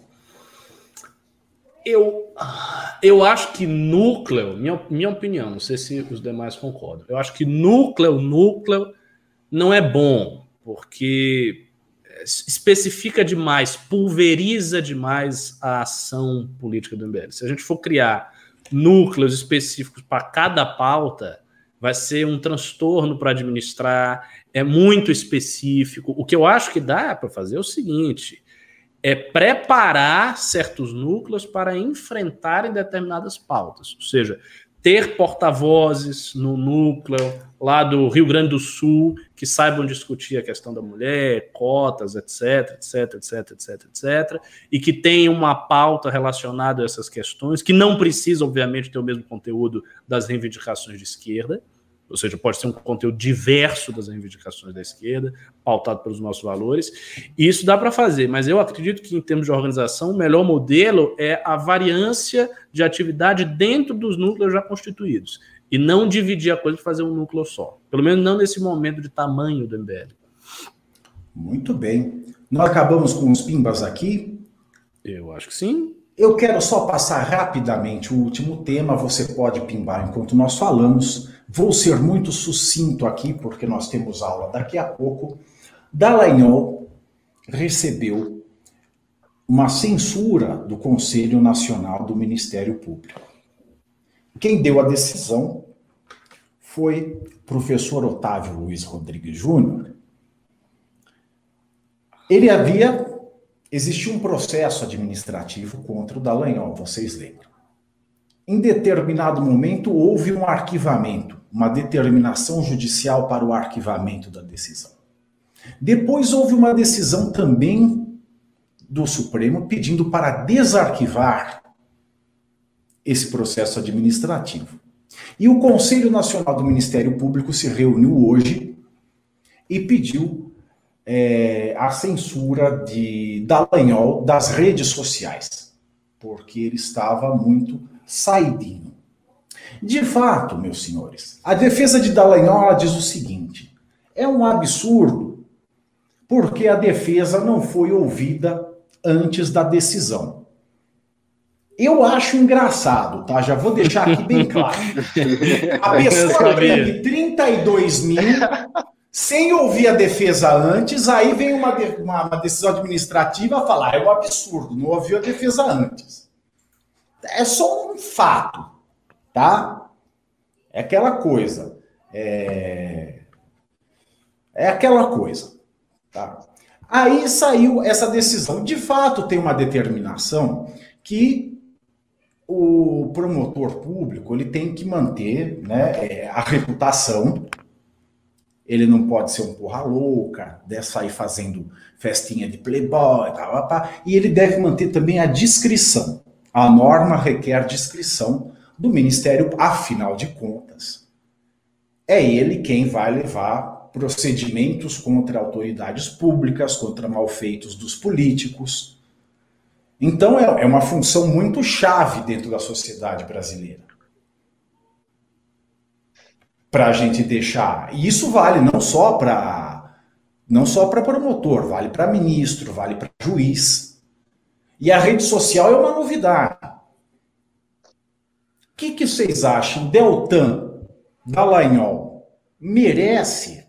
Eu, eu acho que núcleo, minha, minha opinião, não sei se os demais concordam, eu acho que núcleo, núcleo não é bom, porque especifica demais, pulveriza demais a ação política do MBL. Se a gente for criar núcleos específicos para cada pauta, vai ser um transtorno para administrar, é muito específico. O que eu acho que dá para fazer é o seguinte: é preparar certos núcleos para enfrentarem determinadas pautas. Ou seja, ter porta-vozes no núcleo lá do Rio Grande do Sul que saibam discutir a questão da mulher, cotas, etc, etc, etc, etc, etc, e que tenham uma pauta relacionada a essas questões, que não precisa, obviamente, ter o mesmo conteúdo das reivindicações de esquerda, ou seja, pode ser um conteúdo diverso das reivindicações da esquerda, pautado pelos nossos valores. E isso dá para fazer, mas eu acredito que, em termos de organização, o melhor modelo é a variância de atividade dentro dos núcleos já constituídos. E não dividir a coisa e fazer um núcleo só. Pelo menos não nesse momento de tamanho do MBL. Muito bem. Nós acabamos com os pimbas aqui? Eu acho que sim. Eu quero só passar rapidamente o último tema, você pode pimbar enquanto nós falamos. Vou ser muito sucinto aqui, porque nós temos aula daqui a pouco. Dallagnol recebeu uma censura do Conselho Nacional do Ministério Público. Quem deu a decisão foi o professor Otávio Luiz Rodrigues Júnior. Ele havia Existia um processo administrativo contra o Dallagnol, vocês lembram. Em determinado momento, houve um arquivamento, uma determinação judicial para o arquivamento da decisão. Depois houve uma decisão também do Supremo pedindo para desarquivar esse processo administrativo. E o Conselho Nacional do Ministério Público se reuniu hoje e pediu é, a censura de Dallagnol das redes sociais, porque ele estava muito saidinho. De fato, meus senhores, a defesa de Dallagnol diz o seguinte: é um absurdo, porque a defesa não foi ouvida antes da decisão. Eu acho engraçado, tá? Já vou deixar aqui bem claro. A pessoa teve 32 mil sem ouvir a defesa antes, aí vem uma, uma, uma decisão administrativa falar, é um absurdo, não ouviu a defesa antes. É só um fato, tá? É aquela coisa. É, é aquela coisa, tá? Aí saiu essa decisão. De fato, tem uma determinação que o promotor público ele tem que manter né, é, a reputação ele não pode ser um porra louca, deve sair fazendo festinha de playboy, tá, tá, tá, e ele deve manter também a discrição. A norma requer discrição do Ministério, afinal de contas. É ele quem vai levar procedimentos contra autoridades públicas, contra malfeitos dos políticos. Então é, é uma função muito chave dentro da sociedade brasileira para a gente deixar. E isso vale não só para não só para promotor, vale para ministro, vale para juiz. E a rede social é uma novidade. Que, que vocês acham? Deltan Dallagnol merece?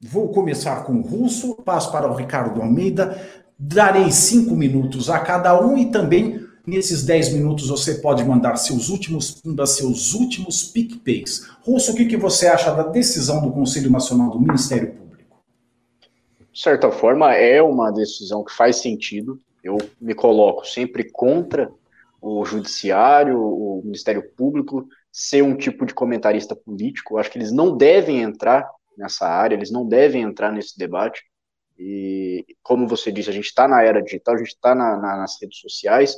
Vou começar com o Russo, passo para o Ricardo Almeida, darei cinco minutos a cada um e também Nesses 10 minutos você pode mandar seus últimos pimbas, seus últimos PicPays. Russo, o que, que você acha da decisão do Conselho Nacional do Ministério Público? De certa forma, é uma decisão que faz sentido. Eu me coloco sempre contra o Judiciário, o Ministério Público, ser um tipo de comentarista político. Eu acho que eles não devem entrar nessa área, eles não devem entrar nesse debate. E, como você disse, a gente está na era digital, a gente está na, na, nas redes sociais,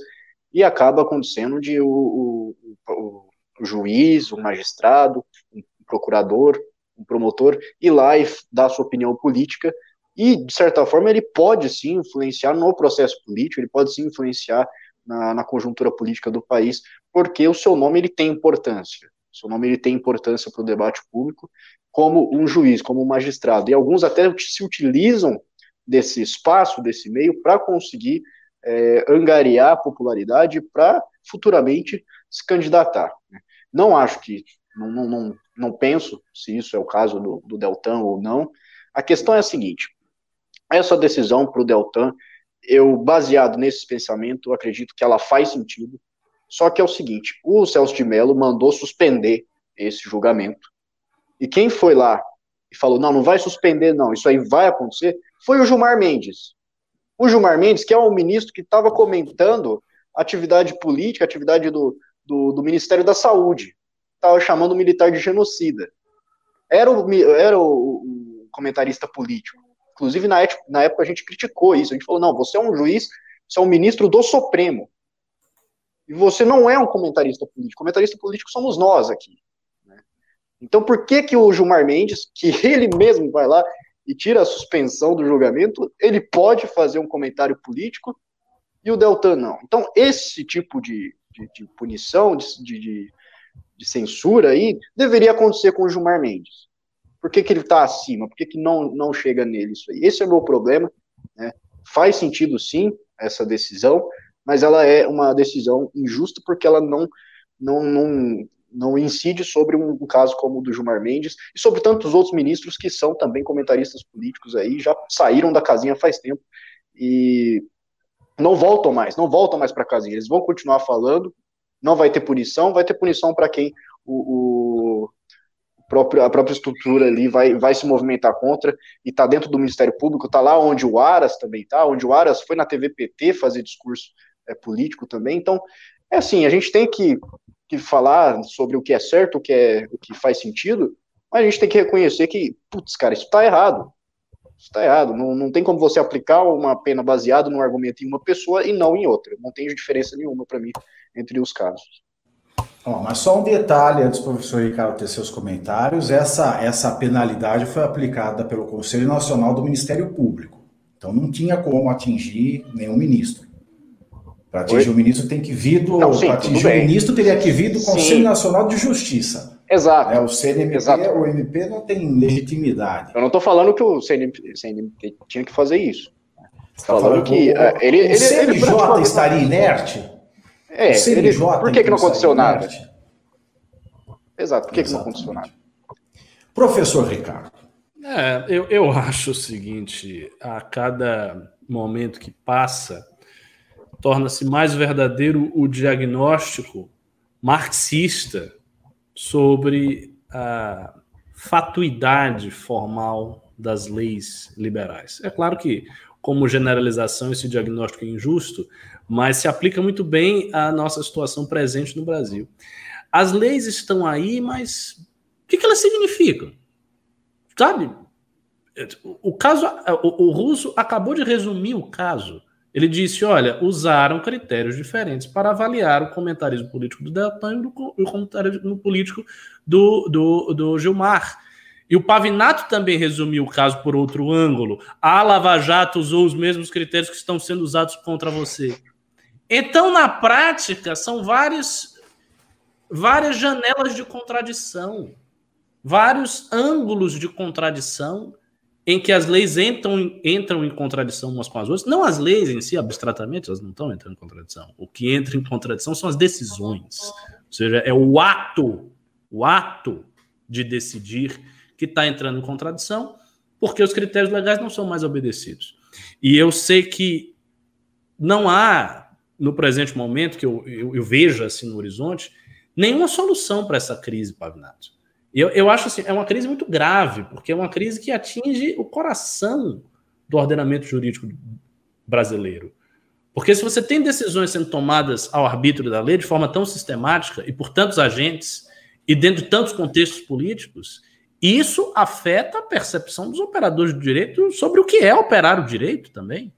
e acaba acontecendo de o, o, o, o juiz, o magistrado, um procurador, um promotor ir lá e dar sua opinião política e, de certa forma, ele pode sim influenciar no processo político, ele pode sim influenciar na, na conjuntura política do país, porque o seu nome ele tem importância. O seu nome ele tem importância para o debate público como um juiz, como um magistrado. E alguns até se utilizam desse espaço, desse meio, para conseguir é, angariar popularidade para futuramente se candidatar. Né? Não acho que, não, não, não, não, penso se isso é o caso do, do Deltan ou não. A questão é a seguinte: essa decisão para o Deltan, eu, baseado nesse pensamento, acredito que ela faz sentido. Só que é o seguinte: o Celso de Mello mandou suspender esse julgamento. E quem foi lá e falou: não, não vai suspender, não, isso aí vai acontecer, foi o Gilmar Mendes. O Gilmar Mendes, que é um ministro que estava comentando atividade política, atividade do, do, do, Ministério da Saúde, estava chamando o militar de genocida. Era o, era o, o comentarista político. Inclusive, na, época, na época, a gente criticou isso. A gente falou: não, você é um juiz, você é um ministro do Supremo. E você não é um comentarista político. Comentarista político somos nós aqui. Né? Então, por que, que o Gilmar Mendes, que ele mesmo vai lá e tira a suspensão do julgamento, ele pode fazer um comentário político e o Deltan não. Então, esse tipo de, de, de punição, de, de, de, censura aí, deveria acontecer com o Gilmar Mendes. Por que, que ele está acima? Por que, que não, não chega nele isso aí? Esse é o meu problema. Né? Faz sentido, sim, essa decisão, mas ela é uma decisão injusta porque ela não, não, não, não incide sobre um, um, caso como o do Gilmar Mendes e sobre tantos outros ministros que são também comentaristas políticos aí, já saíram da casinha faz tempo e não voltam mais, não voltam mais para a casinha, eles vão continuar falando, não vai ter punição, vai ter punição para quem o, o próprio, a própria estrutura ali vai, vai se movimentar contra e está dentro do Ministério Público, está lá onde o Aras também está, onde o Aras foi na TVPT fazer discurso é, político também, então é assim, a gente tem que que falar sobre o que é certo, o que, é, o que faz sentido, mas a gente tem que reconhecer que, putz, cara, isso está errado. Isso está errado. Não, não tem como você aplicar uma pena baseada num argumento em uma pessoa e não em outra. Não tem diferença nenhuma para mim entre os casos. Oh, mas só um detalhe antes do professor Ricardo ter seus comentários: essa, essa penalidade foi aplicada pelo Conselho Nacional do Ministério Público. Então não tinha como atingir nenhum ministro. Para atingir Oi? o ministro tem que vir do. Para atingir o ministro teria que vir do Conselho sim. Nacional de Justiça. Exato. É, o CNMP, Exato. o MP não tem legitimidade. Eu não estou falando que o CNMP, CNMP, tinha que fazer isso. Está falando, falando que o, é, ele, o ele, CNJ ele, estaria inerte? É, o CNJ ele, por que, que não aconteceu nada? Exato, por que, que não aconteceu nada? Professor Ricardo. É, eu, eu acho o seguinte: a cada momento que passa, torna-se mais verdadeiro o diagnóstico marxista sobre a fatuidade formal das leis liberais. É claro que, como generalização, esse diagnóstico é injusto, mas se aplica muito bem à nossa situação presente no Brasil. As leis estão aí, mas o que, elas significam? Sabe? O caso, o, o Russo acabou de resumir o caso. Ele disse: olha, usaram critérios diferentes para avaliar o comentarismo político do Deltan e o comentarismo político do, do, do Gilmar. E o Pavinato também resumiu o caso por outro ângulo. A Lava Jato usou os mesmos critérios que estão sendo usados contra você. Então, na prática, são várias, várias janelas de contradição, vários ângulos de contradição em que as leis entram, entram em contradição umas com as outras. Não as leis em si, abstratamente, elas não estão entrando em contradição. O que entra em contradição são as decisões. Ou seja, é o ato, o ato de decidir que está entrando em contradição, porque os critérios legais não são mais obedecidos. E eu sei que não há, no presente momento, que eu, eu, eu vejo assim no horizonte, nenhuma solução para essa crise, Pavinato. Eu, eu acho assim, é uma crise muito grave, porque é uma crise que atinge o coração do ordenamento jurídico brasileiro. Porque se você tem decisões sendo tomadas ao arbítrio da lei de forma tão sistemática e por tantos agentes e dentro de tantos contextos políticos, isso afeta a percepção dos operadores do direito sobre o que é operar o direito também.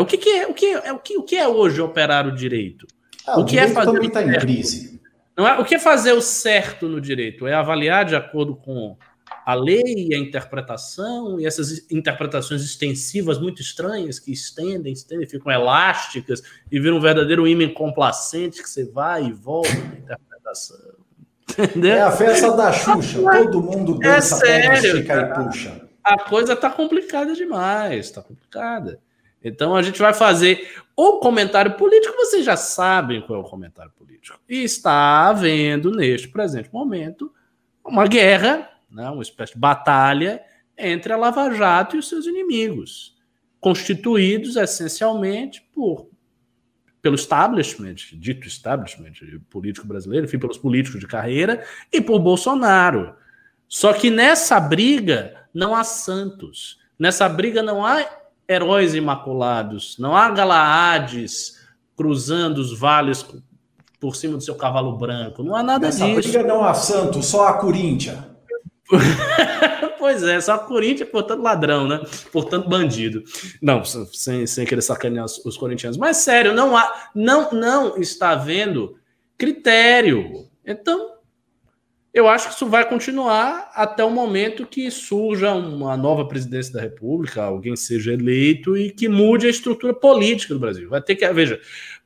O que, que é o que é o que, o que é hoje operar o direito? Ah, o, o que é fazer também está em crise. Não é, o que é fazer o certo no direito? É avaliar de acordo com a lei e a interpretação, e essas interpretações extensivas muito estranhas que estendem, estendem, ficam elásticas e viram um verdadeiro imã complacente que você vai e volta na interpretação. Entendeu? É a festa da Xuxa, todo mundo é dança, é sério, e puxa. A coisa tá complicada demais, tá complicada. Então a gente vai fazer o comentário político, vocês já sabem qual é o comentário político. E está havendo, neste presente momento, uma guerra né, uma espécie de batalha entre a Lava Jato e os seus inimigos, constituídos essencialmente por pelo establishment, dito establishment político brasileiro, enfim, pelos políticos de carreira e por Bolsonaro. Só que nessa briga não há santos, nessa briga não há heróis imaculados, não há Galaades cruzando os vales por cima do seu cavalo branco, não há nada nessa disso. Briga não há santos, só a Corinthians. pois é, só Corinthians, portanto, ladrão, né? Portanto, bandido. Não, sem, sem querer sacanear os, os corintianos. Mas sério, não há, não, não está havendo critério. Então, eu acho que isso vai continuar até o momento que surja uma nova presidência da República, alguém seja eleito e que mude a estrutura política do Brasil. Vai ter que, veja,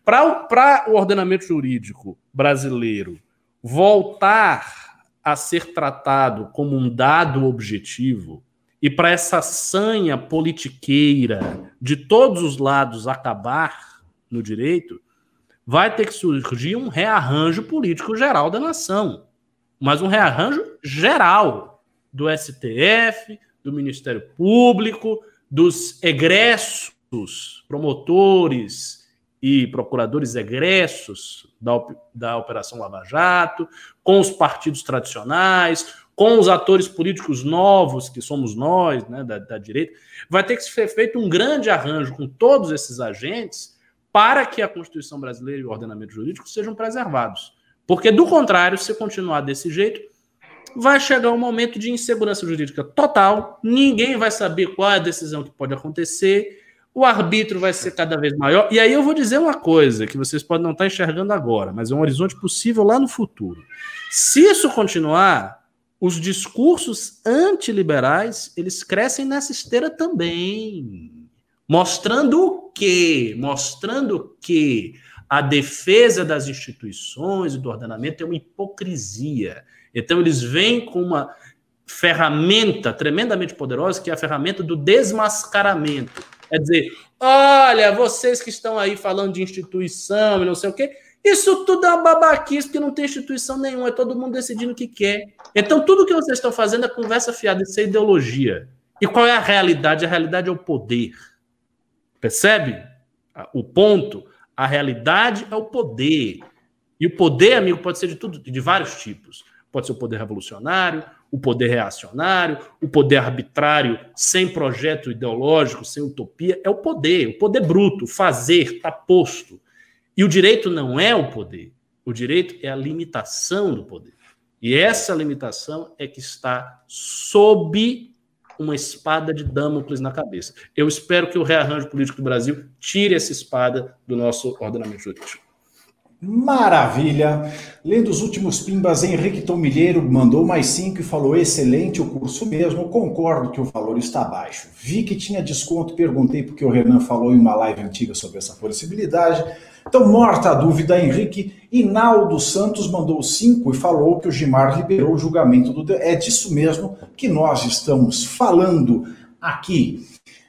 para o ordenamento jurídico brasileiro voltar a ser tratado como um dado objetivo e para essa sanha politiqueira de todos os lados acabar no direito, vai ter que surgir um rearranjo político geral da nação. Mas um rearranjo geral do STF, do Ministério Público, dos egressos, promotores e procuradores egressos da, da Operação Lava Jato, com os partidos tradicionais, com os atores políticos novos, que somos nós, né, da, da direita, vai ter que ser feito um grande arranjo com todos esses agentes para que a Constituição brasileira e o ordenamento jurídico sejam preservados. Porque, do contrário, se continuar desse jeito, vai chegar um momento de insegurança jurídica total, ninguém vai saber qual é a decisão que pode acontecer, o arbítrio vai ser cada vez maior. E aí eu vou dizer uma coisa que vocês podem não estar enxergando agora, mas é um horizonte possível lá no futuro. Se isso continuar, os discursos antiliberais, eles crescem nessa esteira também. Mostrando o quê? Mostrando que a defesa das instituições e do ordenamento é uma hipocrisia. Então eles vêm com uma ferramenta tremendamente poderosa, que é a ferramenta do desmascaramento é dizer, olha, vocês que estão aí falando de instituição e não sei o quê, isso tudo é uma babaquice, porque não tem instituição nenhuma, é todo mundo decidindo o que quer. Então, tudo que vocês estão fazendo é conversa fiada, isso é ideologia. E qual é a realidade? A realidade é o poder. Percebe? O ponto. A realidade é o poder. E o poder, amigo, pode ser de tudo, de vários tipos. Pode ser o poder revolucionário, o poder reacionário, o poder arbitrário, sem projeto ideológico, sem utopia, é o poder, o poder bruto, fazer, está posto. E o direito não é o poder, o direito é a limitação do poder. E essa limitação é que está sob uma espada de Damocles na cabeça. Eu espero que o rearranjo político do Brasil tire essa espada do nosso ordenamento jurídico. Maravilha! Lendo os últimos pimbas, Henrique Tomilheiro mandou mais cinco e falou: excelente o curso mesmo, concordo que o valor está baixo. Vi que tinha desconto, perguntei porque o Renan falou em uma live antiga sobre essa possibilidade. Então, morta a dúvida, Henrique, Inaldo Santos mandou cinco e falou que o Gimar liberou o julgamento do. É disso mesmo que nós estamos falando aqui.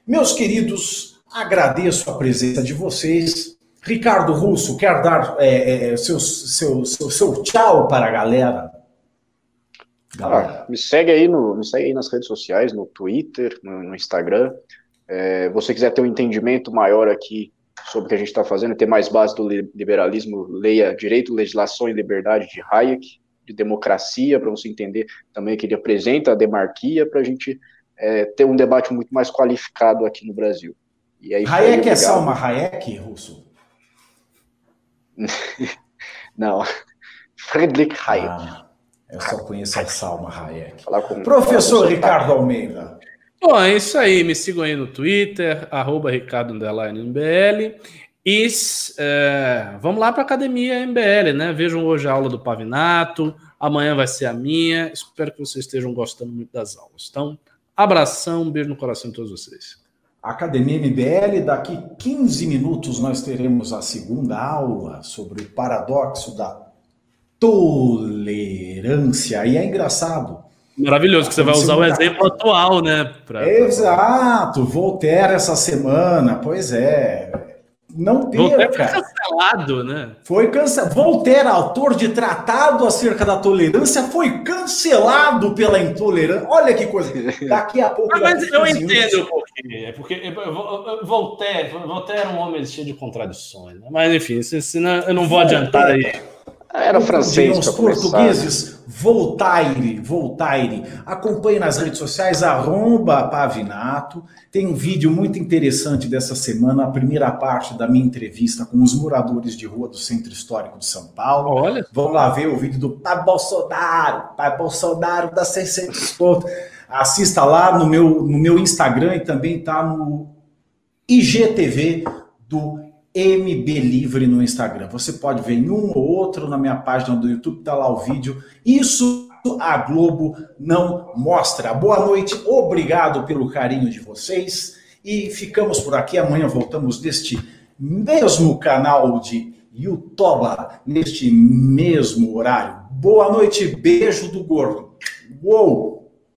Meus queridos, agradeço a presença de vocês. Ricardo Russo, quer dar é, é, seu, seu, seu, seu, tchau para a galera? galera. Ah, me segue aí no, me segue aí nas redes sociais, no Twitter, no, no Instagram. É, você quiser ter um entendimento maior aqui sobre o que a gente está fazendo, ter mais base do liberalismo, leia Direito, Legislação e Liberdade de Hayek, de democracia, para você entender também que ele apresenta a demarquia, para a gente é, ter um debate muito mais qualificado aqui no Brasil. E aí, Hayek é Salma Hayek, Russo? Não. Friedrich Hayek. Ah, eu só conheço a Salma Hayek. Professor Ricardo Almeida. Bom, é isso aí. Me sigam aí no Twitter, arroba Ricardo MBL. E é, vamos lá para a Academia MBL, né? Vejam hoje a aula do Pavinato, amanhã vai ser a minha. Espero que vocês estejam gostando muito das aulas. Então, abração, um beijo no coração de todos vocês. Academia MBL, daqui 15 minutos nós teremos a segunda aula sobre o paradoxo da tolerância. E é engraçado. Maravilhoso, que você vai usar o exemplo atual, né? Pra... Exato, Voltaire essa semana, pois é não perca. Voltaire foi cancelado, né? Foi cancelado. Voltaire, autor de tratado acerca da tolerância, foi cancelado pela intolerância. Olha que coisa. Daqui a pouco. Ah, mas eu entendo por quê. É porque Voltaire, Voltaire é um homem cheio de contradições. Né? Mas enfim, senão eu não vou adiantar aí. Era francês. Os portugueses, Voltaire, Voltaire. Acompanhe nas redes sociais, arromba Pavinato. Tem um vídeo muito interessante dessa semana, a primeira parte da minha entrevista com os moradores de rua do Centro Histórico de São Paulo. Olha. Vamos lá ver o vídeo do Pai Bolsonaro, Pai Bolsonaro dá 600 pontos. Assista lá no meu, no meu Instagram e também tá no IGTV do MB Livre no Instagram. Você pode ver em um ou outro na minha página do YouTube, tá lá o vídeo. Isso a Globo não mostra. Boa noite, obrigado pelo carinho de vocês e ficamos por aqui. Amanhã voltamos neste mesmo canal de YouTube, neste mesmo horário. Boa noite, beijo do gordo. Uou!